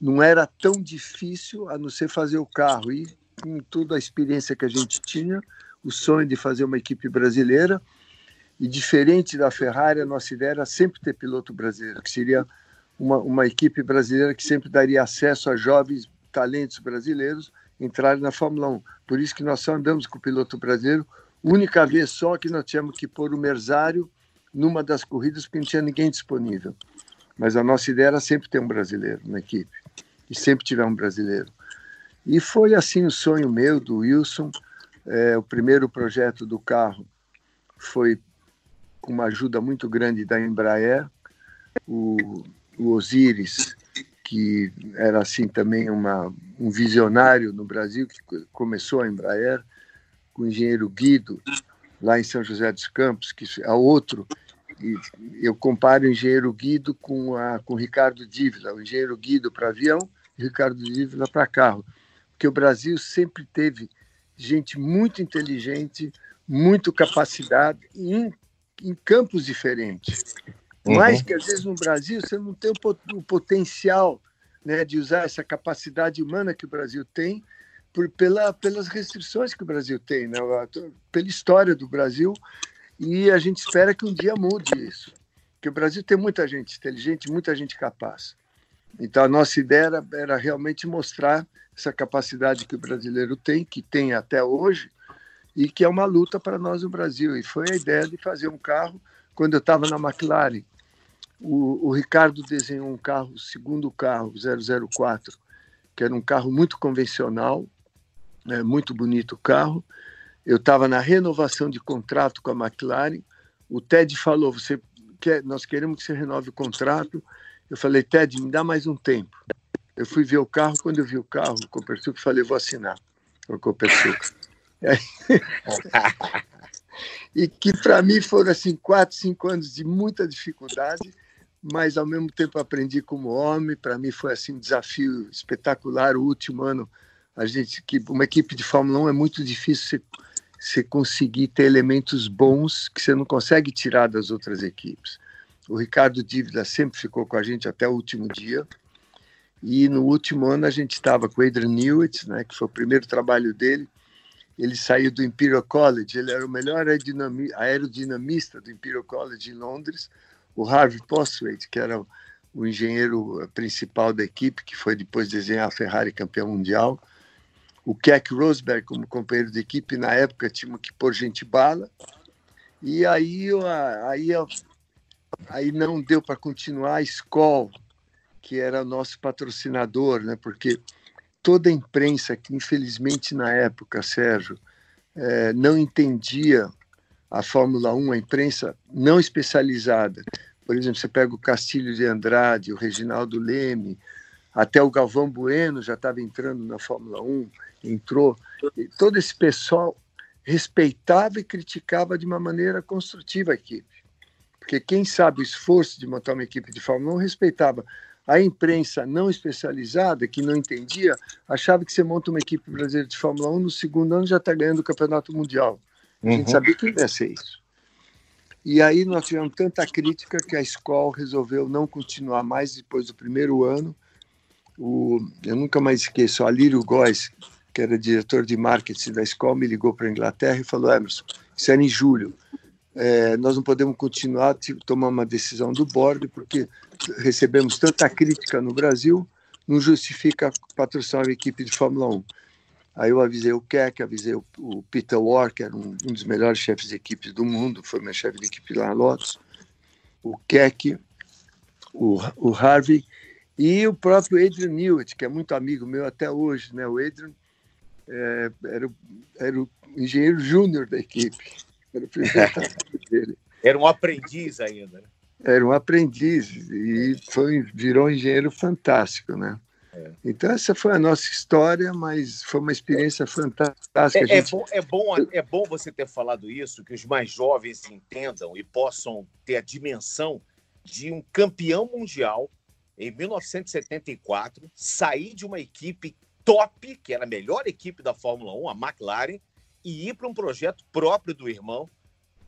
não era tão difícil a não ser fazer o carro. E com toda a experiência que a gente tinha, o sonho de fazer uma equipe brasileira, e diferente da Ferrari, a nossa ideia era sempre ter piloto brasileiro, que seria uma, uma equipe brasileira que sempre daria acesso a jovens talentos brasileiros entrarem na Fórmula 1. Por isso que nós só andamos com o piloto brasileiro, única vez só que nós tínhamos que pôr o Merzário numa das corridas porque não tinha ninguém disponível. Mas a nossa ideia era sempre ter um brasileiro na equipe, e sempre tiver um brasileiro. E foi assim o sonho meu, do Wilson. É, o primeiro projeto do carro foi com uma ajuda muito grande da Embraer. O, o Osiris, que era assim também uma, um visionário no Brasil, que começou a Embraer, com o engenheiro Guido, lá em São José dos Campos, que é outro. E eu comparo o engenheiro Guido com, a, com o Ricardo Dívila, o engenheiro Guido para avião Ricardo Dívila para carro. Porque o Brasil sempre teve gente muito inteligente, muito capacidade em, em campos diferentes. Uhum. Mas que às vezes no Brasil você não tem o, o potencial né, de usar essa capacidade humana que o Brasil tem por, pela, pelas restrições que o Brasil tem, né, pela história do Brasil. E a gente espera que um dia mude isso. Que o Brasil tem muita gente inteligente, muita gente capaz. Então a nossa ideia era, realmente mostrar essa capacidade que o brasileiro tem, que tem até hoje, e que é uma luta para nós no Brasil. E foi a ideia de fazer um carro. Quando eu estava na McLaren, o, o, Ricardo desenhou um carro, o segundo carro, 004, que era um carro muito convencional, né, muito bonito o carro. Eu estava na renovação de contrato com a McLaren. O Ted falou: "Você quer? Nós queremos que você renove o contrato." Eu falei: "Ted, me dá mais um tempo." Eu fui ver o carro. Quando eu vi o carro, o Copersuc, falei: "Vou assinar." O Copersuc. e que para mim foram assim quatro, cinco anos de muita dificuldade mas ao mesmo tempo aprendi como homem. Para mim foi assim um desafio espetacular. O último ano, a gente que uma equipe de Fórmula 1 é muito difícil você, você conseguir ter elementos bons que você não consegue tirar das outras equipes. O Ricardo Dívida sempre ficou com a gente até o último dia. E no último ano a gente estava com o Adrian Newett, né, que foi o primeiro trabalho dele. Ele saiu do Imperial College, ele era o melhor aerodinamista do Imperial College em Londres o Harvey Postwaite, que era o engenheiro principal da equipe, que foi depois desenhar a Ferrari campeão mundial, o Keck Rosberg como companheiro de equipe, na época tinha que pôr gente bala, e aí, aí, aí não deu para continuar a Skoll, que era nosso patrocinador, né? porque toda a imprensa, que infelizmente na época, Sérgio, é, não entendia a Fórmula 1, a imprensa não especializada. Por exemplo, você pega o Castilho de Andrade, o Reginaldo Leme, até o Galvão Bueno já estava entrando na Fórmula 1, entrou. E todo esse pessoal respeitava e criticava de uma maneira construtiva a equipe. Porque quem sabe o esforço de montar uma equipe de Fórmula 1 respeitava. A imprensa não especializada, que não entendia, achava que você monta uma equipe brasileira de Fórmula 1, no segundo ano já está ganhando o campeonato mundial. A gente uhum. sabia que ia ser isso. E aí nós tivemos tanta crítica que a escola resolveu não continuar mais depois do primeiro ano. O, eu nunca mais esqueço, o Alírio Góes, que era diretor de marketing da escola, me ligou para a Inglaterra e falou, Emerson, isso era em julho, é, nós não podemos continuar, tomar uma decisão do board, porque recebemos tanta crítica no Brasil, não justifica patrocinar uma equipe de Fórmula 1. Aí eu avisei o Keck, avisei o, o Peter Walker, um, um, dos melhores chefes de equipe do mundo, foi meu chefe de equipe lá na Lotus, o Keck, o, o Harvey e o próprio Adrian Newitt, que é muito amigo meu até hoje, né? O Adrian é, era, era o engenheiro júnior da equipe, era o dele. Era um aprendiz ainda. Né? Era um aprendiz e foi, virou um engenheiro fantástico, né? É. Então, essa foi a nossa história, mas foi uma experiência fantástica. É, é gente... é, bom, é, bom, é bom você ter falado isso, que os mais jovens entendam e possam ter a dimensão de um campeão mundial em 1974 sair de uma equipe top, que era a melhor equipe da Fórmula 1, a McLaren, e ir para um projeto próprio do irmão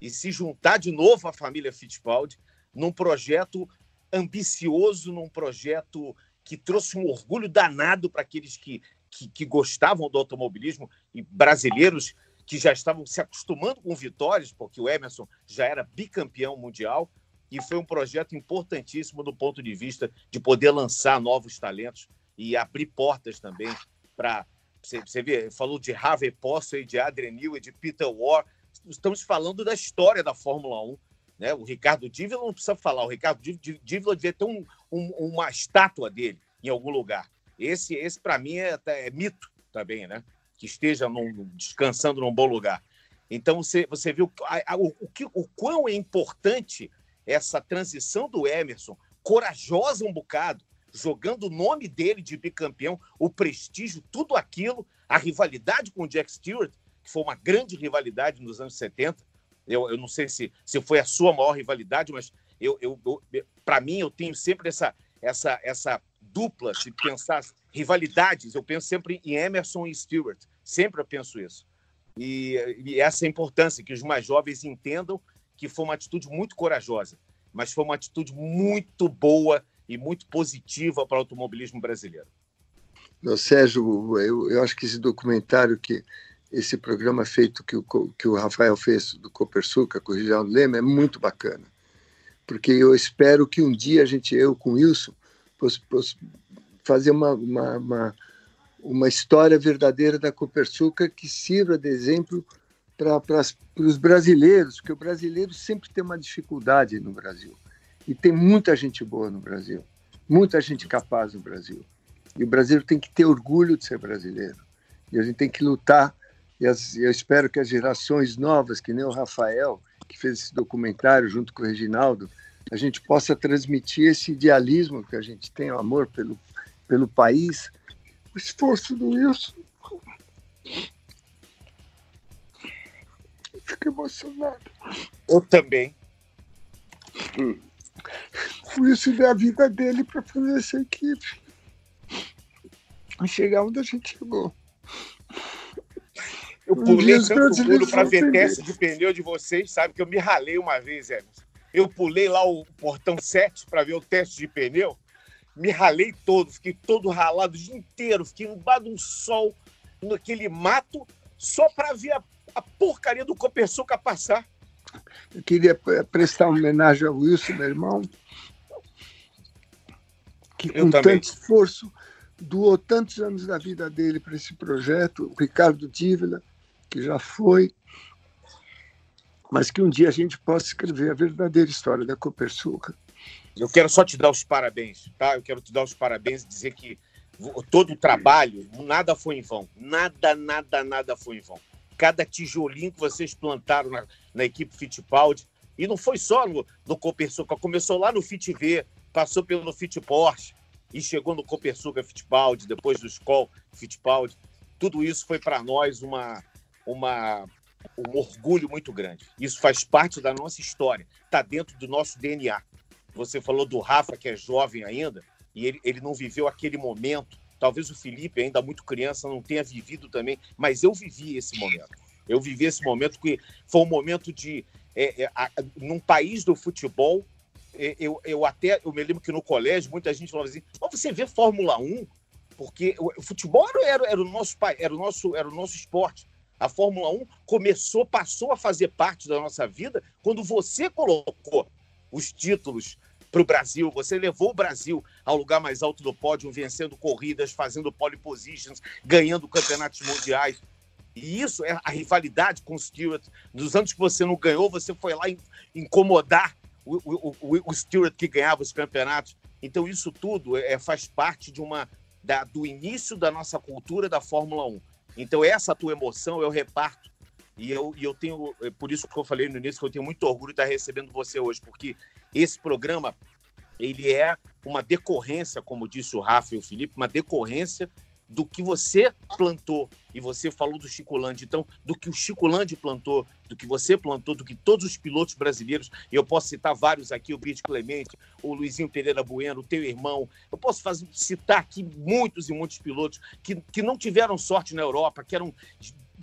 e se juntar de novo à família Fittipaldi num projeto ambicioso, num projeto que trouxe um orgulho danado para aqueles que, que, que, gostavam do automobilismo e brasileiros que já estavam se acostumando com vitórias, porque o Emerson já era bicampeão mundial, e foi um projeto importantíssimo do ponto de vista de poder lançar novos talentos e abrir portas também para Você, vê, falou de Harvey Possey, de Adrian Newey, de Peter War. Estamos falando da história da Fórmula 1. Né? O Ricardo Dívila não precisa falar. O Ricardo Dívila devia ter um, um, uma estátua dele em algum lugar. Esse, esse para mim, é, é, mito também, né? Que esteja num, descansando num bom lugar. Então, você, você viu a, a, o, o, o quão é importante essa transição do Emerson, corajosa um bocado, jogando o nome dele de bicampeão, o prestígio, tudo aquilo, a rivalidade com o Jack Stewart, que foi uma grande rivalidade nos anos 70. Eu, eu não sei se, se foi a sua maior rivalidade, mas eu, eu, eu para mim eu tenho sempre essa, essa, essa dupla de pensar rivalidades. Eu penso sempre em Emerson e Stewart, sempre eu penso isso. E, e essa é a importância que os mais jovens entendam que foi uma atitude muito corajosa, mas foi uma atitude muito boa e muito positiva para o automobilismo brasileiro. Meu Sérgio, eu, eu acho que esse documentário que esse programa feito que o, que o Rafael fez do Copersuca com o Reginaldo Lema é muito bacana. Porque eu espero que um dia a gente, eu com o Wilson, possa, possa fazer uma, uma, uma, uma, história verdadeira da Copersuca que sirva de exemplo para os brasileiros, porque o brasileiro sempre tem uma dificuldade no Brasil. E tem muita gente boa no Brasil, muita gente capaz no Brasil. E o brasileiro tem que ter orgulho de ser brasileiro. E a gente tem que lutar. E as, eu espero que as gerações novas, que nem o Rafael, que fez esse documentário junto com o Reginaldo, a gente possa transmitir esse idealismo que a gente tem, o amor pelo, pelo país. O esforço do Wilson. Fico emocionado. Eu também. Hum. O Wilson deu a vida dele para fazer essa equipe. Chegar onde a gente chegou. Eu pulei um tanto pulo para ver teste de pneu de vocês, sabe que eu me ralei uma vez, Emerson. Eu pulei lá o portão 7 para ver o teste de pneu, me ralei todo, fiquei todo ralado o dia inteiro, fiquei embaixo de um sol, naquele mato, só para ver a, a, porcaria do Copersuca passar. Eu queria prestar homenagem ao Wilson, meu irmão, que com tanto esforço doou tantos anos da vida dele para esse projeto, o Ricardo Dívila, que já foi, mas que um dia a gente possa escrever a verdadeira história da Copersuca. Eu quero só te dar os parabéns, tá? Eu quero te dar os parabéns e dizer que todo o trabalho, nada foi em vão. Nada, nada, nada foi em vão. Cada tijolinho que vocês plantaram na, na equipe Fittipaldi, e não foi só no, no Copersuca, começou lá no Fit V, passou pelo Fit Porsche e chegou no Copersuca Fittipaldi, depois do Skoll Fittipaldi. Tudo isso foi para nós uma, uma, um orgulho muito grande. Isso faz parte da nossa história, está dentro do nosso DNA. Você falou do Rafa, que é jovem ainda, e ele, ele não viveu aquele momento. Talvez o Felipe, ainda muito criança, não tenha vivido também, mas eu vivi esse momento. Eu vivi esse momento que foi um momento de. É, é, a, num país do futebol, é, eu, eu até eu me lembro que no colégio muita gente falava assim: oh, você vê Fórmula 1? Porque o, o futebol era, era, o nosso era o nosso era o nosso esporte. A Fórmula 1 começou, passou a fazer parte da nossa vida quando você colocou os títulos para o Brasil, você levou o Brasil ao lugar mais alto do pódio, vencendo corridas, fazendo pole positions, ganhando campeonatos mundiais. E isso é a rivalidade com o Stewart. Nos anos que você não ganhou, você foi lá incomodar o, o, o, o Stewart que ganhava os campeonatos. Então, isso tudo é, faz parte de uma da, do início da nossa cultura da Fórmula 1. Então, essa tua emoção eu reparto. E eu, e eu tenho, é por isso que eu falei no início, que eu tenho muito orgulho de estar recebendo você hoje, porque esse programa ele é uma decorrência, como disse o Rafa e o Felipe, uma decorrência do que você plantou. E você falou do Chico Landi. Então, do que o Chico Landi plantou, do que você plantou, do que todos os pilotos brasileiros, e eu posso citar vários aqui, o Brito Clemente, o Luizinho Pereira Bueno, o teu irmão, eu posso fazer, citar aqui muitos e muitos pilotos que, que não tiveram sorte na Europa, que eram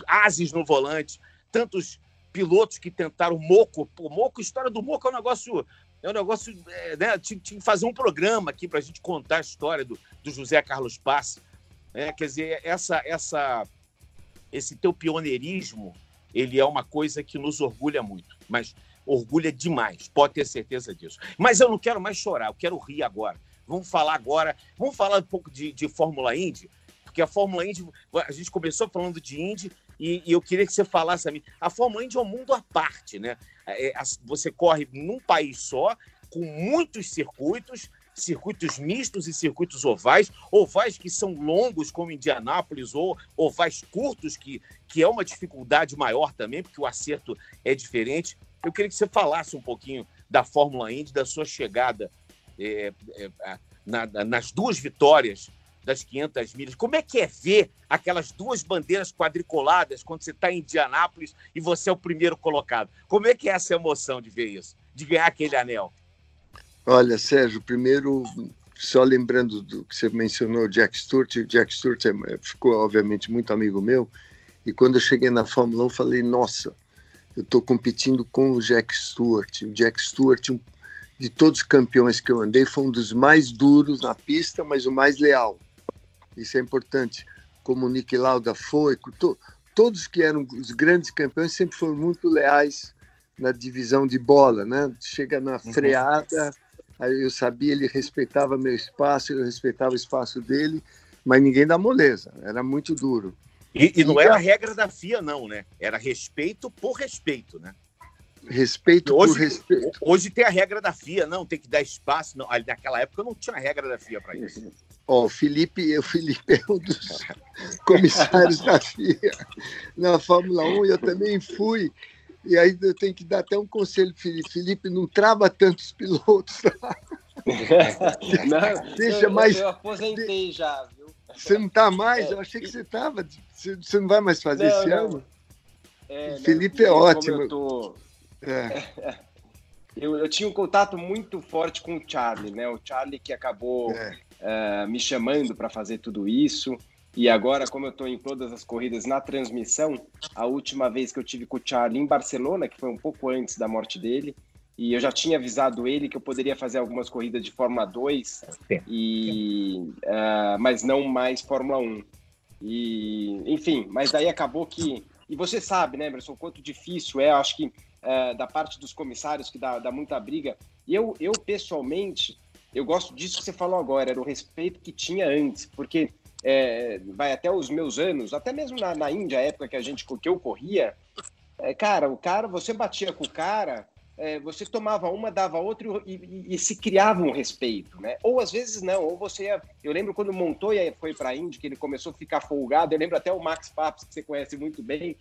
ases no volante, tantos pilotos que tentaram Moco. O Moco, a história do Moco é um negócio é um negócio, é, né? Tinha, tinha, que fazer um programa aqui para a gente contar a história do, do José Carlos Passe. É, quer dizer, essa, essa, esse teu pioneirismo, ele é uma coisa que nos orgulha muito, mas orgulha demais, pode ter certeza disso. Mas eu não quero mais chorar, eu quero rir agora. Vamos falar agora, vamos falar um pouco de, de Fórmula Indy, Porque a Fórmula Indy, a gente começou falando de Indy e, e eu queria que você falasse a mim. A Fórmula Indy é um mundo à parte, né? É, você corre num país só, com muitos circuitos, circuitos mistos e circuitos ovais, ovais que são longos, como Indianápolis, ou ovais curtos, que, que é uma dificuldade maior também, porque o acerto é diferente. Eu queria que você falasse um pouquinho da Fórmula Indy, da sua chegada é, é, na, nas duas vitórias das 500 milhas. Como é que é ver aquelas duas bandeiras quadriculadas quando você está em Indianápolis e você é o primeiro colocado? Como é que é essa emoção de ver isso, de ganhar aquele anel? Olha, Sérgio, primeiro, só lembrando do que você mencionou, Jack Stewart, o Jack Stewart é, ficou, obviamente, muito amigo meu, e quando eu cheguei na Fórmula 1, eu falei, nossa, eu estou competindo com o Jack Stewart. O Jack Stewart, um, de todos os campeões que eu andei, foi um dos mais duros na pista, mas o mais leal. Isso é importante. Como o Nick Lauda foi, to, todos que eram os grandes campeões sempre foram muito leais na divisão de bola, né? Chega na uhum. freada, eu sabia, ele respeitava meu espaço, eu respeitava o espaço dele, mas ninguém dá moleza, era muito duro. E, e não e era a regra da FIA, não, né? Era respeito por respeito, né? Respeito hoje, por respeito. Hoje tem a regra da FIA, não, tem que dar espaço. Não, naquela época não tinha a regra da FIA para isso. Ó, oh, o Felipe, o Felipe é um dos comissários da FIA na Fórmula 1, eu também fui. E aí eu tenho que dar até um conselho, Felipe. Felipe, não trava tantos pilotos. não, Deixa eu, mais. Eu aposentei já, viu? Você não está mais? É, eu achei que você estava. Você não vai mais fazer não, esse não. ano? É, Felipe é ótimo. Eu, tô... é. eu, eu, tinha um contato muito forte com o Charlie, né? O Charlie que acabou uh, me chamando para fazer tudo isso. E agora, como eu estou em todas as corridas na transmissão, a última vez que eu tive com o Charlie em Barcelona, que foi um pouco antes da morte dele, e eu já tinha avisado ele que eu poderia fazer algumas corridas de Fórmula 2, e, uh, mas não mais Fórmula 1. E, enfim, mas daí acabou que. E você sabe, né, Emerson, quanto difícil é, acho que uh, da parte dos comissários, que dá, dá muita briga. E eu, eu, pessoalmente, eu gosto disso que você falou agora, era o respeito que tinha antes, porque é, vai até os meus anos, até mesmo na, na Índia, a época que a gente que eu corria, é, cara, o cara, você batia com o cara, é, você tomava uma, dava outra e, e, e, se criava um respeito, né? Ou às vezes não, ou você ia, eu lembro quando montou e foi para a Índia que ele começou a ficar folgado, eu lembro até o Max Papps, que você conhece muito bem,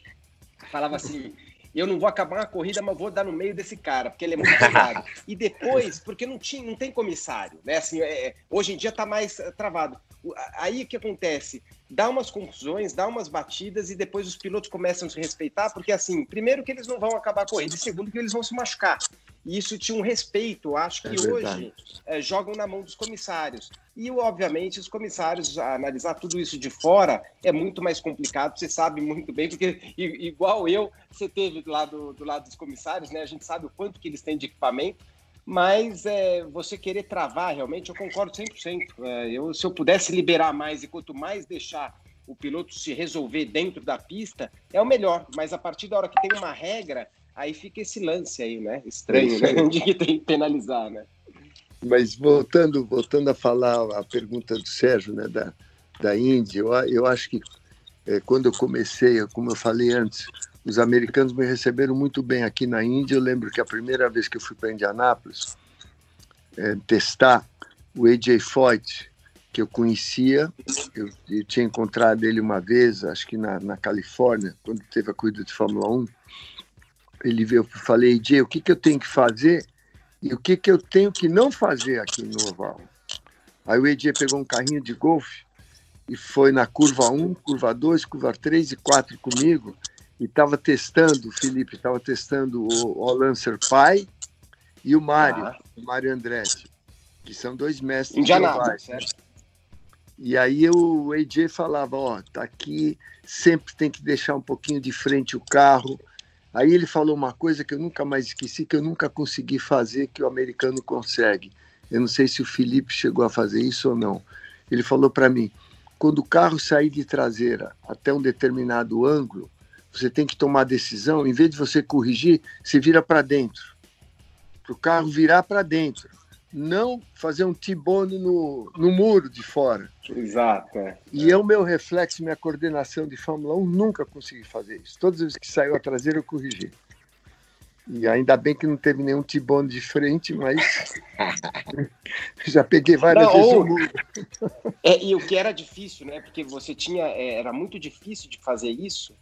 falava assim, eu não vou acabar uma corrida, mas vou dar no meio desse cara, porque ele é muito pesado. e depois, porque não, tinha, não tem comissário, né? Assim, é, hoje em dia está mais é, travado. Aí o que acontece? Dá umas confusões, dá umas batidas e depois os pilotos começam a se respeitar, porque assim, primeiro que eles não vão acabar a corrida, e segundo que eles vão se machucar. E isso tinha um respeito, acho que é hoje é, jogam na mão dos comissários. E, obviamente, os comissários, analisar tudo isso de fora é muito mais complicado, você sabe muito bem, porque, igual eu, você teve do lado, do lado dos comissários, né? A gente sabe o quanto que eles têm de equipamento, mas é, você querer travar, realmente, eu concordo 100%. É, eu, se eu pudesse liberar mais e quanto mais deixar o piloto se resolver dentro da pista, é o melhor. Mas a partir da hora que tem uma regra, aí fica esse lance aí, né? Estranho, né? De que tem que penalizar, né? Mas voltando, voltando a falar a pergunta do Sérgio, né, da, da Índia, eu, eu acho que é, quando eu comecei, como eu falei antes, os americanos me receberam muito bem aqui na Índia. Eu lembro que a primeira vez que eu fui para Indianápolis é, testar o AJ Foyt, que eu conhecia, eu, eu, tinha encontrado ele uma vez, acho que na, na Califórnia, quando teve a corrida de Fórmula 1. Ele veio, eu falei, AJ, o que, que eu tenho que fazer e o que, que eu tenho que não fazer aqui no Oval? Aí o AJ pegou um carrinho de golfe e foi na curva 1, curva 2, curva 3 e 4 comigo e estava testando, o Felipe estava testando o, o Lancer Pai e o Mário, ah. o Mário Andretti, que são dois mestres globais. Certo? E aí o AJ falava, ó, tá aqui, sempre tem que deixar um pouquinho de frente o carro, Aí ele falou uma coisa que eu nunca mais esqueci, que eu nunca consegui fazer, que o americano consegue. Eu não sei se o Felipe chegou a fazer isso ou não. Ele falou para mim: quando o carro sair de traseira até um determinado ângulo, você tem que tomar decisão, em vez de você corrigir, você vira para dentro. Para o carro virar para dentro. não fazer um T-bone no, no muro de fora. Exato. É. E eu, meu reflexo, minha coordenação de Fórmula 1, nunca consegui fazer isso. Todas as vezes que saiu a traseira, eu corrigi. E ainda bem que não teve nenhum T-bone de frente, mas já peguei várias Não, vezes ou- o muro. É, e o que era difícil, né? Porque você tinha. é, era muito difícil de fazer isso,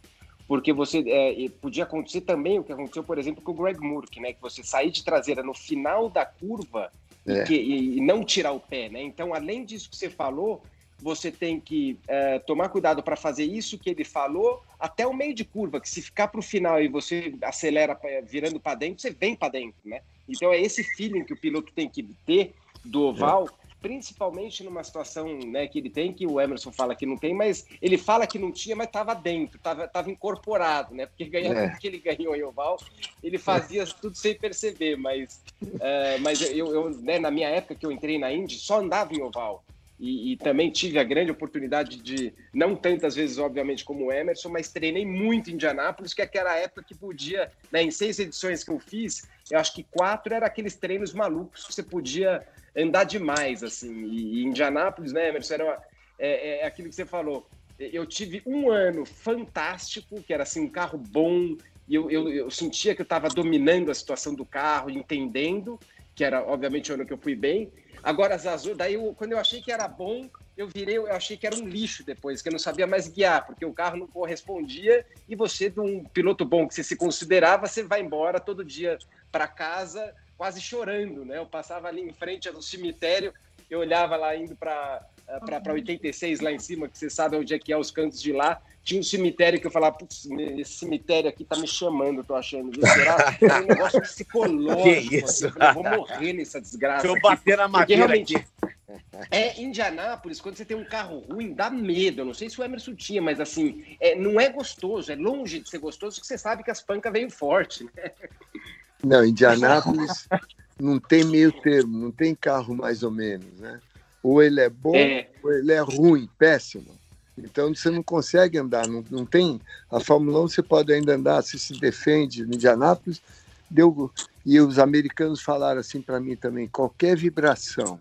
porque você é, e podia acontecer também o que aconteceu, por exemplo, com o Greg Murk, né? Que você sair de traseira no final da curva e É. que- e, e não tirar o pé, né? Então, além disso que você falou, você tem que é, tomar cuidado para fazer isso que ele falou até o meio de curva, que se ficar para o final e você acelera virando para dentro, você vem para dentro, né? Então é esse feeling que o piloto tem que ter do oval, principalmente numa situação né, que ele tem, que o Emerson fala que não tem, mas ele fala que não tinha, mas estava dentro, estava incorporado, né? Porque ganhar É. que ele ganhou em oval, ele fazia tudo sem perceber, mas, é, mas eu, eu, né, na minha época que eu entrei na Indy, só andava em oval. E, e também tive a grande oportunidade de, não tantas vezes, obviamente, como o Emerson, mas treinei muito em Indianápolis, que é aquela época que podia, né, em seis edições que eu fiz, eu acho que quatro era aqueles treinos malucos que você podia andar demais, assim. E, e Indianápolis, né, Emerson, era uma- é, é aquilo que você falou. Eu tive um ano fantástico, que era assim, um carro bom, e eu, eu, eu sentia que eu estava dominando a situação do carro, entendendo, que era, obviamente, o ano que eu fui bem. Agora, as Azul, daí eu- quando eu achei que era bom, eu virei, eu achei que era um lixo depois, que eu não sabia mais guiar, porque o carro não correspondia, e você, de um piloto bom que você se considerava, você vai embora todo dia para casa, quase chorando, né? Eu passava ali em frente ao cemitério, eu olhava lá indo para para 86 lá em cima, que você sabe onde é que é os cantos de lá, tinha um cemitério que eu falava, putz, esse cemitério aqui tá me chamando, eu tô achando. viu? Será? É um negócio psicológico. Que isso? assim, eu falei, eu vou morrer nessa desgraça. Deixa eu aqui. bater na Porque madeira realmente aqui. é Indianápolis, quando você tem um carro ruim, dá medo. Eu não sei se o Emerson tinha, mas assim, é, não é gostoso, é longe de ser gostoso, porque você sabe que as pancas veio forte. Né? Não, Indianápolis não tem meio termo, não tem carro mais ou menos, né? Ou ele é bom, É. ou ele é ruim, péssimo. Então você não consegue andar, não, não tem. A Fórmula 1 você pode ainda andar, se se defende no Indianápolis. Deu, e os americanos falaram assim para mim também: qualquer vibração,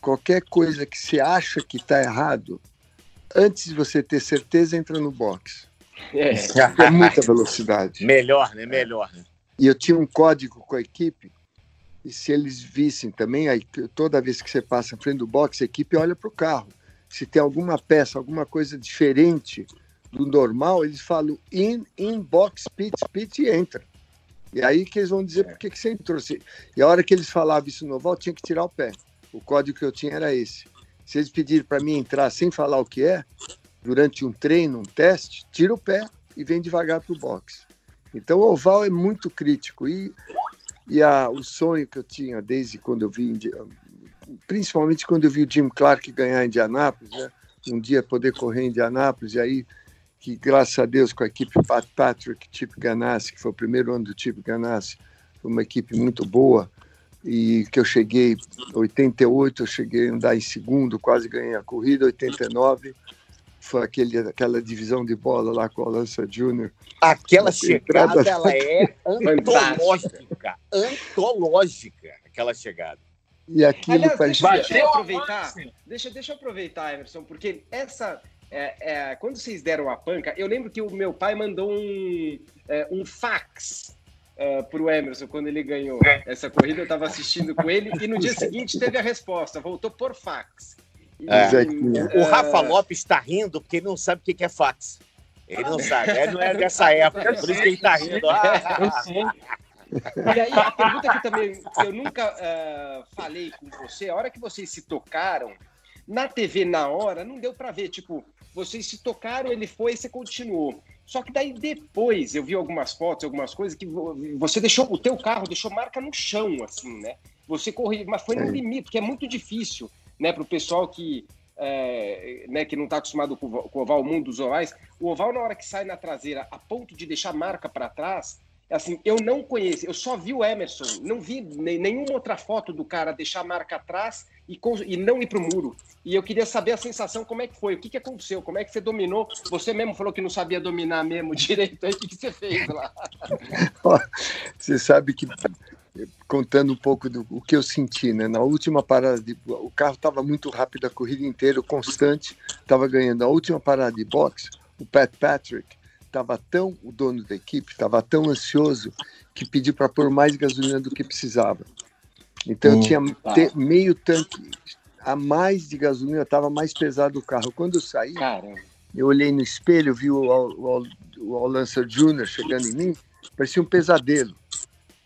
qualquer coisa que você acha que está errado, antes de você ter certeza, entra no box. É. É muita velocidade. Melhor, né? Melhor, né? E eu tinha um código com a equipe, e se eles vissem também, aí, toda vez que você passa na frente do box, a equipe olha para o carro. Se tem alguma peça, alguma coisa diferente do normal, eles falam in, in box, pit, pit e entra. E aí que eles vão dizer por que, que você entrou. Se- E a hora que eles falavam isso no oval, tinha que tirar o pé. O código que eu tinha era esse. Se eles pedirem para mim entrar sem falar o que é, durante um treino, um teste, tira o pé e vem devagar para o box. Então o oval é muito crítico. E, e a, o sonho que eu tinha desde quando eu vi, Indi- principalmente quando eu vi o Jim Clark ganhar em Indianápolis, né? um dia poder correr em Indianápolis, e aí que graças a Deus com a equipe Pat Patrick, Chip Ganassi, que foi o primeiro ano do Chip Ganassi, foi uma equipe muito boa, e que eu cheguei, 88 eu cheguei a andar em segundo, quase ganhei a corrida, 89 foi aquele, aquela divisão de bola lá com o Lança Júnior, Aquela chegada, entrada- ela é antológica. Antológica, aquela chegada. E aquilo Aliás, parecia... deixa, deixa eu aproveitar. Deixa, deixa eu aproveitar, Emerson, porque essa. é, é, quando vocês deram a panca, eu lembro que o meu pai mandou um, é, um fax uh, pro Emerson quando ele ganhou essa corrida. Eu estava assistindo com ele e no dia seguinte teve a resposta, voltou por fax. E, É. O é, Rafa Lopes está rindo porque ele não sabe o que é fax. Ele não sabe, ele não é dessa época, por isso que ele está rindo. Ah. E aí, a pergunta que também eu nunca ah, falei com você, a hora que vocês se tocaram, na TV na hora, não deu pra ver. Tipo, vocês se tocaram, ele foi e você continuou. Só que daí depois eu vi algumas fotos, algumas coisas que vo- você deixou o teu carro deixou marca no chão, assim, né? Você correu, mas foi no limite, porque é muito difícil, né, para o pessoal que é, né, que não está acostumado com o oval, o mundo dos ovais. O oval na hora que sai na traseira, a ponto de deixar marca para trás, assim, eu não conheço, eu só vi o Emerson, não vi nenhuma outra foto do cara deixar marca atrás e, e não ir pro muro. E eu queria saber a sensação, como é que foi, o que, que aconteceu, como é que você dominou? Você mesmo falou que não sabia dominar mesmo direito, aí o que, que você fez lá? Você sabe que contando um pouco do o que eu senti, né? Na última parada, de, o carro estava muito rápido a corrida inteira, constante, estava ganhando. A última parada de boxe, o Pat Patrick estava tão, o dono da equipe, estava tão ansioso que pediu para pôr mais gasolina do que precisava. Então hum, eu tinha tá. te, meio tanque a mais de gasolina, estava mais pesado o carro. Quando eu saí, Caramba. eu olhei no espelho, vi o, o, o, o Lancer Jr. chegando em mim, parecia um pesadelo.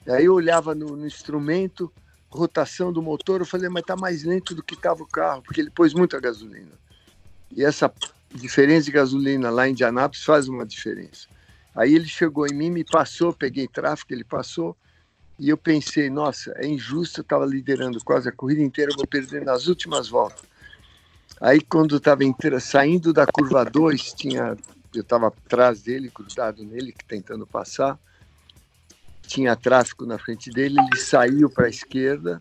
Aí eu olhava no, no instrumento, rotação do motor, eu falei, mas está mais lento do que estava o carro, porque ele pôs muita gasolina. E essa diferença de gasolina lá em Indianápolis faz uma diferença. Aí ele chegou em mim, me passou, peguei tráfego, ele passou, e eu pensei, nossa, é injusto, eu estava liderando quase a corrida inteira, vou perder nas últimas voltas. Aí quando estava saindo da curva 2, tinha, eu estava atrás dele, grudado nele, tentando passar, tinha tráfego na frente dele, ele saiu para a esquerda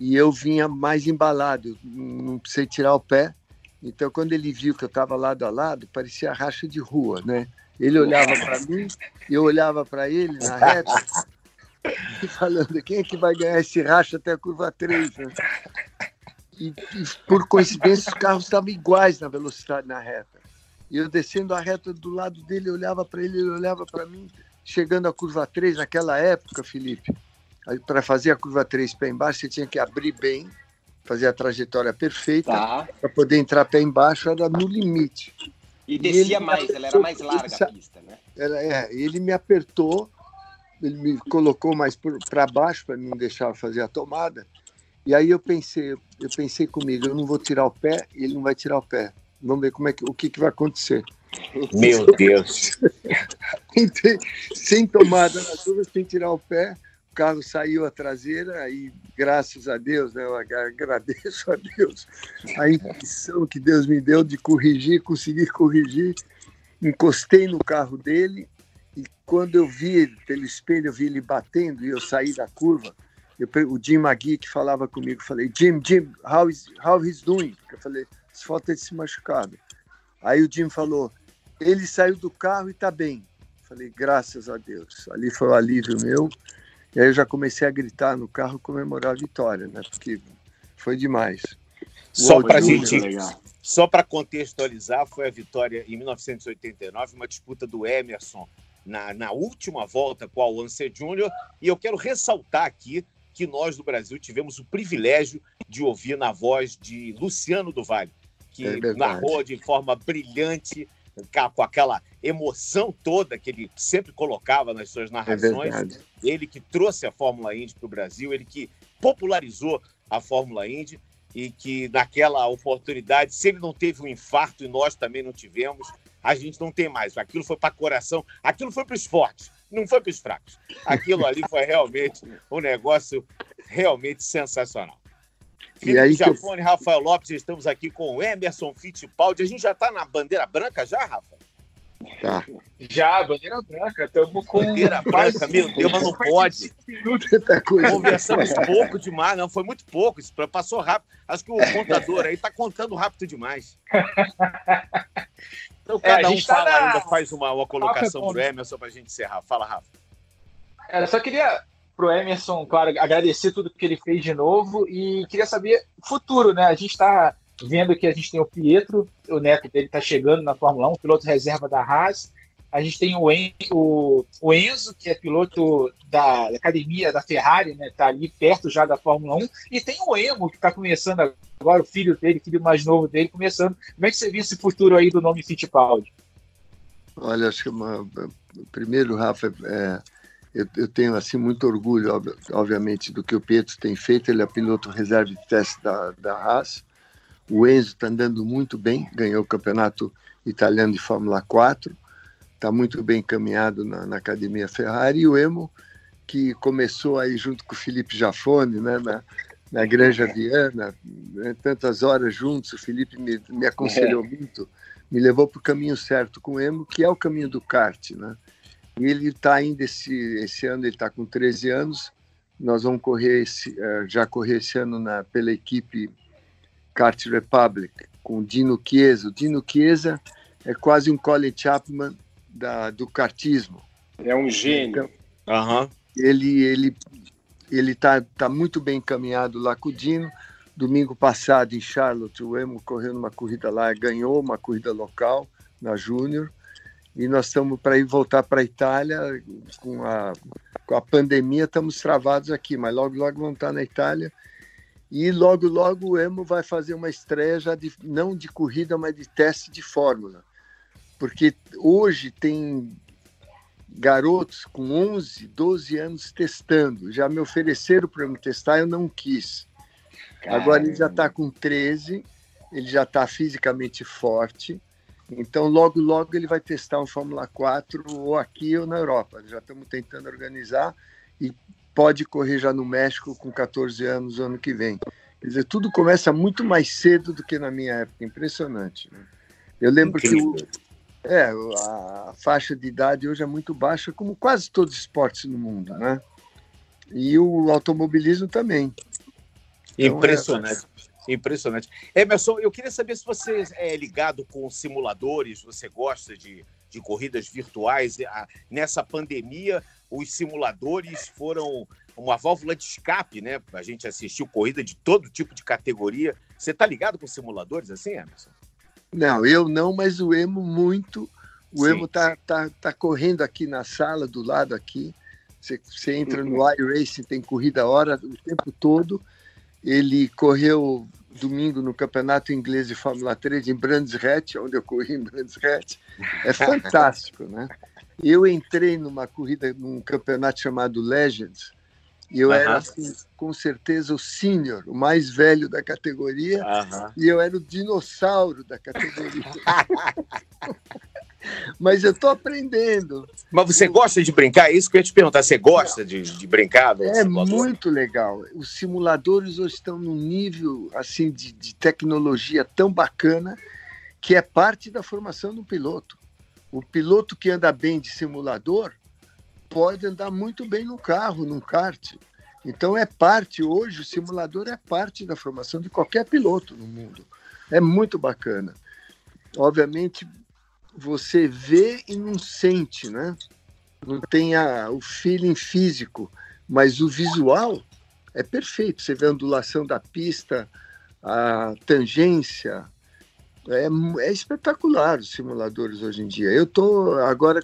e eu vinha mais embalado, não precisei tirar o pé. Então, quando ele viu que eu estava lado a lado, parecia racha de rua, né? Ele olhava para mim, eu olhava para ele na reta, e falando quem é que vai ganhar esse racha até a curva 3, né? E, e, por coincidência, os carros estavam iguais na velocidade na reta. E eu descendo a reta do lado dele, olhava para ele, ele olhava para mim chegando à curva 3, naquela época, Felipe, para fazer a curva 3 pé embaixo, você tinha que abrir bem, fazer a trajetória perfeita, tá. para poder entrar pé embaixo, era no limite. E descia e mais, apertou, ela era mais larga a pista, né? Era, é, ele me apertou, ele me colocou mais para baixo para não deixar fazer a tomada. E aí eu pensei, eu pensei comigo, eu não vou tirar o pé e ele não vai tirar o pé. Vamos ver como é que, o que, que vai acontecer. Meu Deus! sem tomada na curva, sem tirar o pé, carro saiu a traseira e graças a Deus, né, eu agradeço a Deus a intuição que Deus me deu de corrigir, conseguir corrigir. Encostei no carro dele e quando eu vi pelo espelho, eu vi ele batendo e eu saí da curva. Eu, o Jim McGee que falava comigo, falei, Jim, Jim, how is how he's doing? Eu falei, falta de se machucado. Aí o Jim falou, ele saiu do carro e está bem. Falei, graças a Deus. Ali foi o alívio meu. E aí eu já comecei a gritar no carro comemorar a vitória, né? Porque foi demais. Só para gente, só para contextualizar, foi a vitória em 1989, uma disputa do Emerson na, na última volta com o Alonso Júnior. E eu quero ressaltar aqui que nós do Brasil tivemos o privilégio de ouvir na voz de Luciano do Vale, que é narrou de forma brilhante com aquela emoção toda que ele sempre colocava nas suas narrações. É ele que trouxe a Fórmula Indy para o Brasil, ele que popularizou a Fórmula Indy e que naquela oportunidade, se ele não teve um infarto e nós também não tivemos, a gente não tem mais. Aquilo foi para coração, aquilo foi para os fortes, não foi para os fracos. Aquilo ali foi realmente um negócio realmente sensacional. Felipe e aí Jafone, eu... Rafael Lopes, estamos aqui com o Emerson Fittipaldi. A gente já está na bandeira branca já, Rafa? Tá. Já, bandeira branca. Estamos com. Bandeira branca, meu Deus, mas não pode. Conversamos pouco demais, não, foi muito pouco. Isso passou rápido. Acho que o contador aí está contando rápido demais. Então, é, cada é, um tá fala na... ainda, faz uma, uma colocação para o Emerson para a gente encerrar. Fala, Rafa. É, só queria pro Emerson, claro, agradecer tudo que ele fez de novo e queria saber futuro, né? A gente está vendo que a gente tem o Pietro, o neto dele está chegando na Fórmula 1, piloto reserva da Haas. A gente tem o, en, o, o Enzo, que é piloto da, academia da Ferrari, né? Tá ali perto já da Fórmula 1. E tem o Emo, que está começando agora, o filho dele, filho mais novo dele, começando. Como é que você viu esse futuro aí do nome Fittipaldi? Olha, acho que uma, primeiro, Rafa, é, eu, eu, tenho assim muito orgulho, obviamente, do que o Pietro tem feito. Ele é piloto reserva de teste da, da Haas. O Enzo está andando muito bem, ganhou o campeonato italiano de Fórmula 4, está muito bem encaminhado na, na, academia Ferrari. E o Emo, que começou aí junto com o Felipe Jafone, né, na, na Granja Viana, né, tantas horas juntos. O Felipe me, me aconselhou é. muito, me levou para o caminho certo com o Emo, que é o caminho do kart, né? E ele está ainda esse, esse ano, ele está com 13 anos. Nós vamos correr esse, eh, já correr esse ano na, pela equipe Kart Republic com o Dino Chiesa. O Dino Chiesa é quase um Colin Chapman da, do kartismo. É um gênio. Então, uhum. Ele, ele ele está tá muito bem encaminhado lá com o Dino. Domingo passado, em Charlotte, o Emo correu numa corrida lá, ganhou uma corrida local na Júnior. E nós estamos para ir voltar para a Itália com a, com a pandemia, estamos travados aqui, mas logo, logo vamos estar na Itália. E logo, logo o Emo vai fazer uma estreia já de, não de corrida, mas de teste de fórmula. Porque hoje tem garotos com 11, 12 anos testando. Já me ofereceram para me testar, eu não quis. Caramba. Agora ele já está com 13, ele já está fisicamente forte. Então, logo, logo ele vai testar um Fórmula 4 ou aqui ou na Europa. Já estamos tentando organizar e pode correr já no México com 14 anos ano que vem. Quer dizer, tudo começa muito mais cedo do que na minha época. Impressionante. Né? Eu lembro Incrível. que o, é, a faixa de idade hoje é muito baixa, como quase todos os esportes no mundo, né? E o automobilismo também. Então, Impressionante. É... Impressionante. Emerson, eu queria saber se você é ligado com simuladores, você gosta de, de corridas virtuais. Nessa pandemia, os simuladores foram uma válvula de escape, né? A gente assistiu corrida de todo tipo de categoria. Você está ligado com simuladores assim, Emerson? Não, eu não, mas o Emo muito. O Sim. Emo tá, tá, tá correndo aqui na sala do lado aqui. Você, você entra no uhum. iRacing, tem corrida a hora o tempo todo. Ele correu domingo no Campeonato Inglês de Fórmula 3 em Brands Hatch, onde eu corri em Brands Hatch. É fantástico, né? Eu entrei numa corrida, num campeonato chamado Legends, e eu era, assim, com certeza, o sênior, o mais velho da categoria, e eu era o dinossauro da categoria. Mas eu estou aprendendo. Mas você gosta de brincar? É isso que eu ia te perguntar. Você gosta de, de brincar? É muito legal. Os simuladores hoje estão num nível assim de, de tecnologia tão bacana que é parte da formação do piloto. O piloto que anda bem de simulador pode andar muito bem no carro, num kart. Então é parte, hoje o simulador é parte da formação de qualquer piloto no mundo. É muito bacana. Obviamente, você vê e não sente, né? Não tem a, o feeling físico, mas o visual é perfeito. Você vê a ondulação da pista, a tangência. É, é espetacular os simuladores hoje em dia. Eu tô agora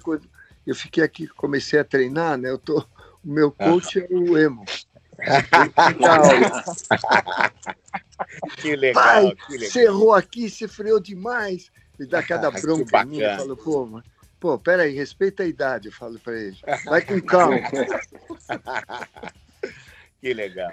eu fiquei aqui, comecei a treinar, né? Eu tô, o meu coach é o Emo. que legal, Pai, que legal. Você errou aqui, você freou demais. Me dá cada bronca em mim. Eu falo, pô, mas, pô, peraí, respeita a idade, eu falo para ele. Vai com calma. que legal.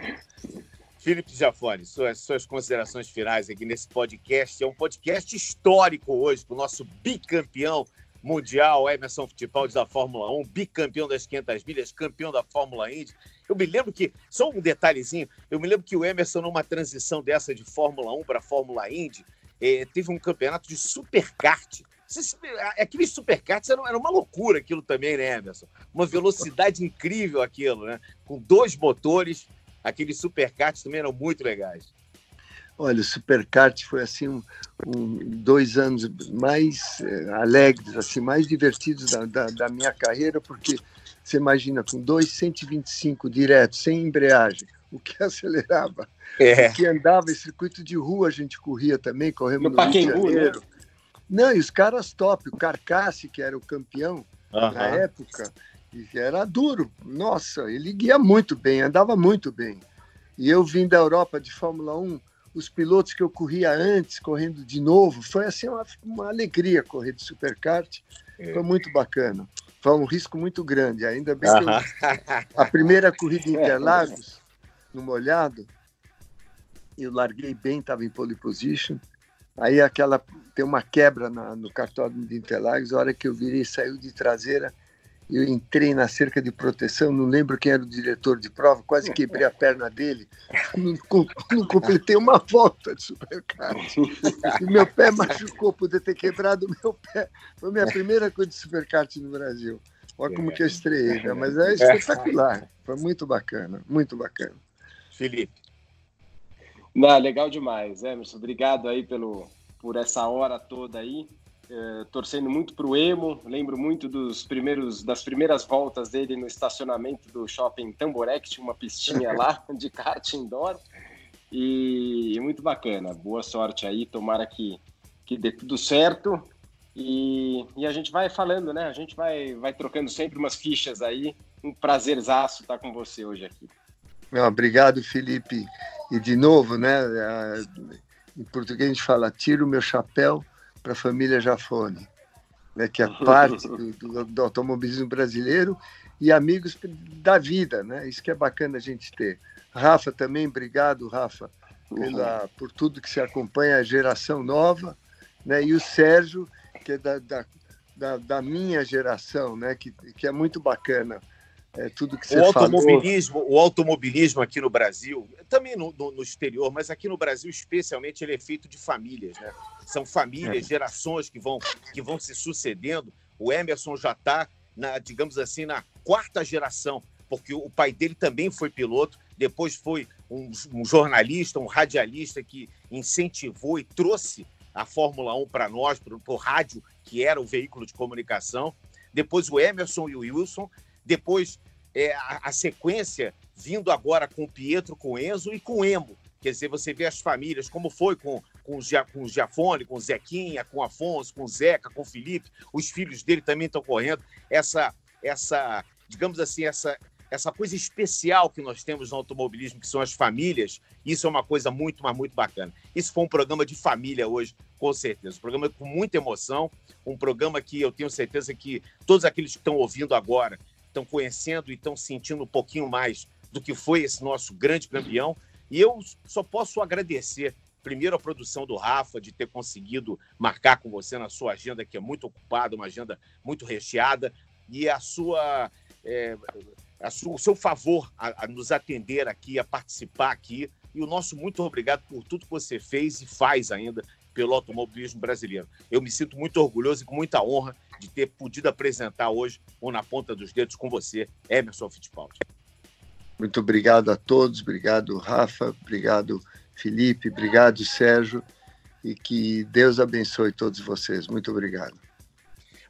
Felipe Jafone, suas, suas considerações finais aqui nesse podcast. É um podcast histórico hoje, para o nosso bicampeão mundial, Emerson Fittipaldi da Fórmula 1, bicampeão das 500 milhas, campeão da Fórmula Indy. Eu me lembro que, só um detalhezinho, eu me lembro que o Emerson, numa transição dessa de Fórmula 1 para Fórmula Indy, eh, teve um campeonato de superkart. Aquele superkart era, era uma loucura aquilo também, né, Emerson? Uma velocidade incrível aquilo, né? Com dois motores, aqueles superkarts também eram muito legais. Olha, o Superkart foi assim um, um, dois anos mais eh, alegres, assim mais divertidos da, da, da, minha carreira, porque você imagina com dois 125 direto, sem embreagem, o que acelerava, é. o que andava em circuito de rua a gente corria também, corremos no, no Rio de né? Janeiro. Né? Não, e os caras top, o Carcasse, que era o campeão na época, era duro. Nossa, ele guia muito bem, andava muito bem. E eu vim da Europa de Fórmula 1 os pilotos que eu corria antes, correndo de novo, foi assim uma, uma alegria correr de superkart. É. Foi muito bacana. Foi um risco muito grande. Ainda bem que eu, a primeira corrida em Interlagos, no molhado, eu larguei bem, estava em pole position. Aí aquela tem uma quebra na, no cartódromo de Interlagos, a hora que eu virei, saiu de traseira, eu entrei na cerca de proteção, não lembro quem era o diretor de prova, quase quebrei a perna dele, não, não completei uma volta de superkart. E meu pé machucou, poder ter quebrado o meu pé. Foi minha primeira coisa de superkart no Brasil. Olha como que eu estreiei, né? mas é espetacular. Foi muito bacana, muito bacana. Felipe. Não, legal demais, Emerson. Obrigado aí pelo, por essa hora toda aí. É, torcendo muito para o Emo. Lembro muito dos primeiros, das primeiras voltas dele no estacionamento do shopping Tamboré, que tinha uma pistinha lá de kart indoor. E, e muito bacana. Boa sorte aí. Tomara que, que dê tudo certo. E, e, a gente vai falando, né? A gente vai, vai trocando sempre umas fichas aí. Um prazerzaço estar com você hoje aqui. Não, obrigado, Felipe. E de novo, né? Em português a gente fala: tiro o meu chapéu para a família Jafone, né, que é parte do, do, do, automobilismo brasileiro e amigos da vida, né? Isso que é bacana a gente ter. Rafa também, obrigado, Rafa, pela, uhum. por tudo que se acompanha a geração nova, né? E o Sérgio, que é da, da, da, da minha geração, né? Que, que é muito bacana é, tudo que você o automobilismo, falou. O automobilismo aqui no Brasil, também no, no, no, exterior, mas aqui no Brasil especialmente, ele é feito de famílias, né? São famílias, é. gerações que vão, que vão se sucedendo. O Emerson já está, digamos assim, na quarta geração, porque o pai dele também foi piloto, depois foi um, um jornalista, um radialista que incentivou e trouxe a Fórmula 1 para nós, para o rádio, que era o veículo de comunicação. Depois o Emerson e o Wilson, depois é, a, a, sequência vindo agora com o Pietro, com o Enzo e com o Emo. Quer dizer, você vê as famílias, como foi com, com, o, com o Giafone, com o Zequinha, com o Afonso, com o Zeca, com o Felipe, os filhos dele também estão correndo. Essa, essa digamos assim, essa, essa coisa especial que nós temos no automobilismo, que são as famílias, isso é uma coisa muito, mas muito bacana. Isso foi um programa de família hoje, com certeza. Um programa com muita emoção, um programa que eu tenho certeza que todos aqueles que estão ouvindo agora estão conhecendo e estão sentindo um pouquinho mais do que foi esse nosso grande campeão. E eu só posso agradecer, primeiro, a produção do Rafa, de ter conseguido marcar com você na sua agenda, que é muito ocupada, uma agenda muito recheada, e a sua. É, a sua, o seu favor a, a nos atender aqui, a participar aqui. E o nosso muito obrigado por tudo que você fez e faz ainda pelo automobilismo brasileiro. Eu me sinto muito orgulhoso e com muita honra de ter podido apresentar hoje, ou na ponta dos dedos, com você, Emerson Fittipaldi. Muito obrigado a todos, obrigado, Rafa, obrigado, Felipe, obrigado, Sérgio, e que Deus abençoe todos vocês. Muito obrigado.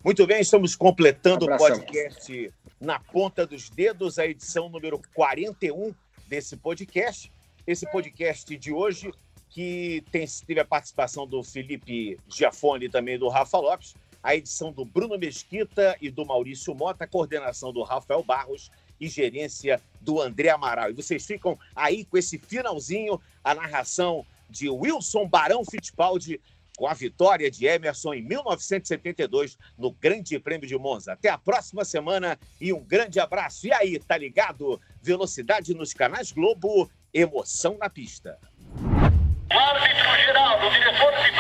Muito bem, estamos completando o podcast na ponta dos dedos, a edição número 41 desse podcast. Esse podcast de hoje que tem, teve a participação do Felipe Giafone e também do Rafa Lopes, a edição do Bruno Mesquita e do Maurício Mota, coordenação do Rafael Barros e gerência do André Amaral. E vocês ficam aí com esse finalzinho, a narração de Wilson Barão Fittipaldi com a vitória de Emerson em 1972 no Grande Prêmio de Monza. Até a próxima semana e um grande abraço. E aí, tá ligado? Velocidade nos canais Globo, emoção na pista. Árbitro geral, o diretor de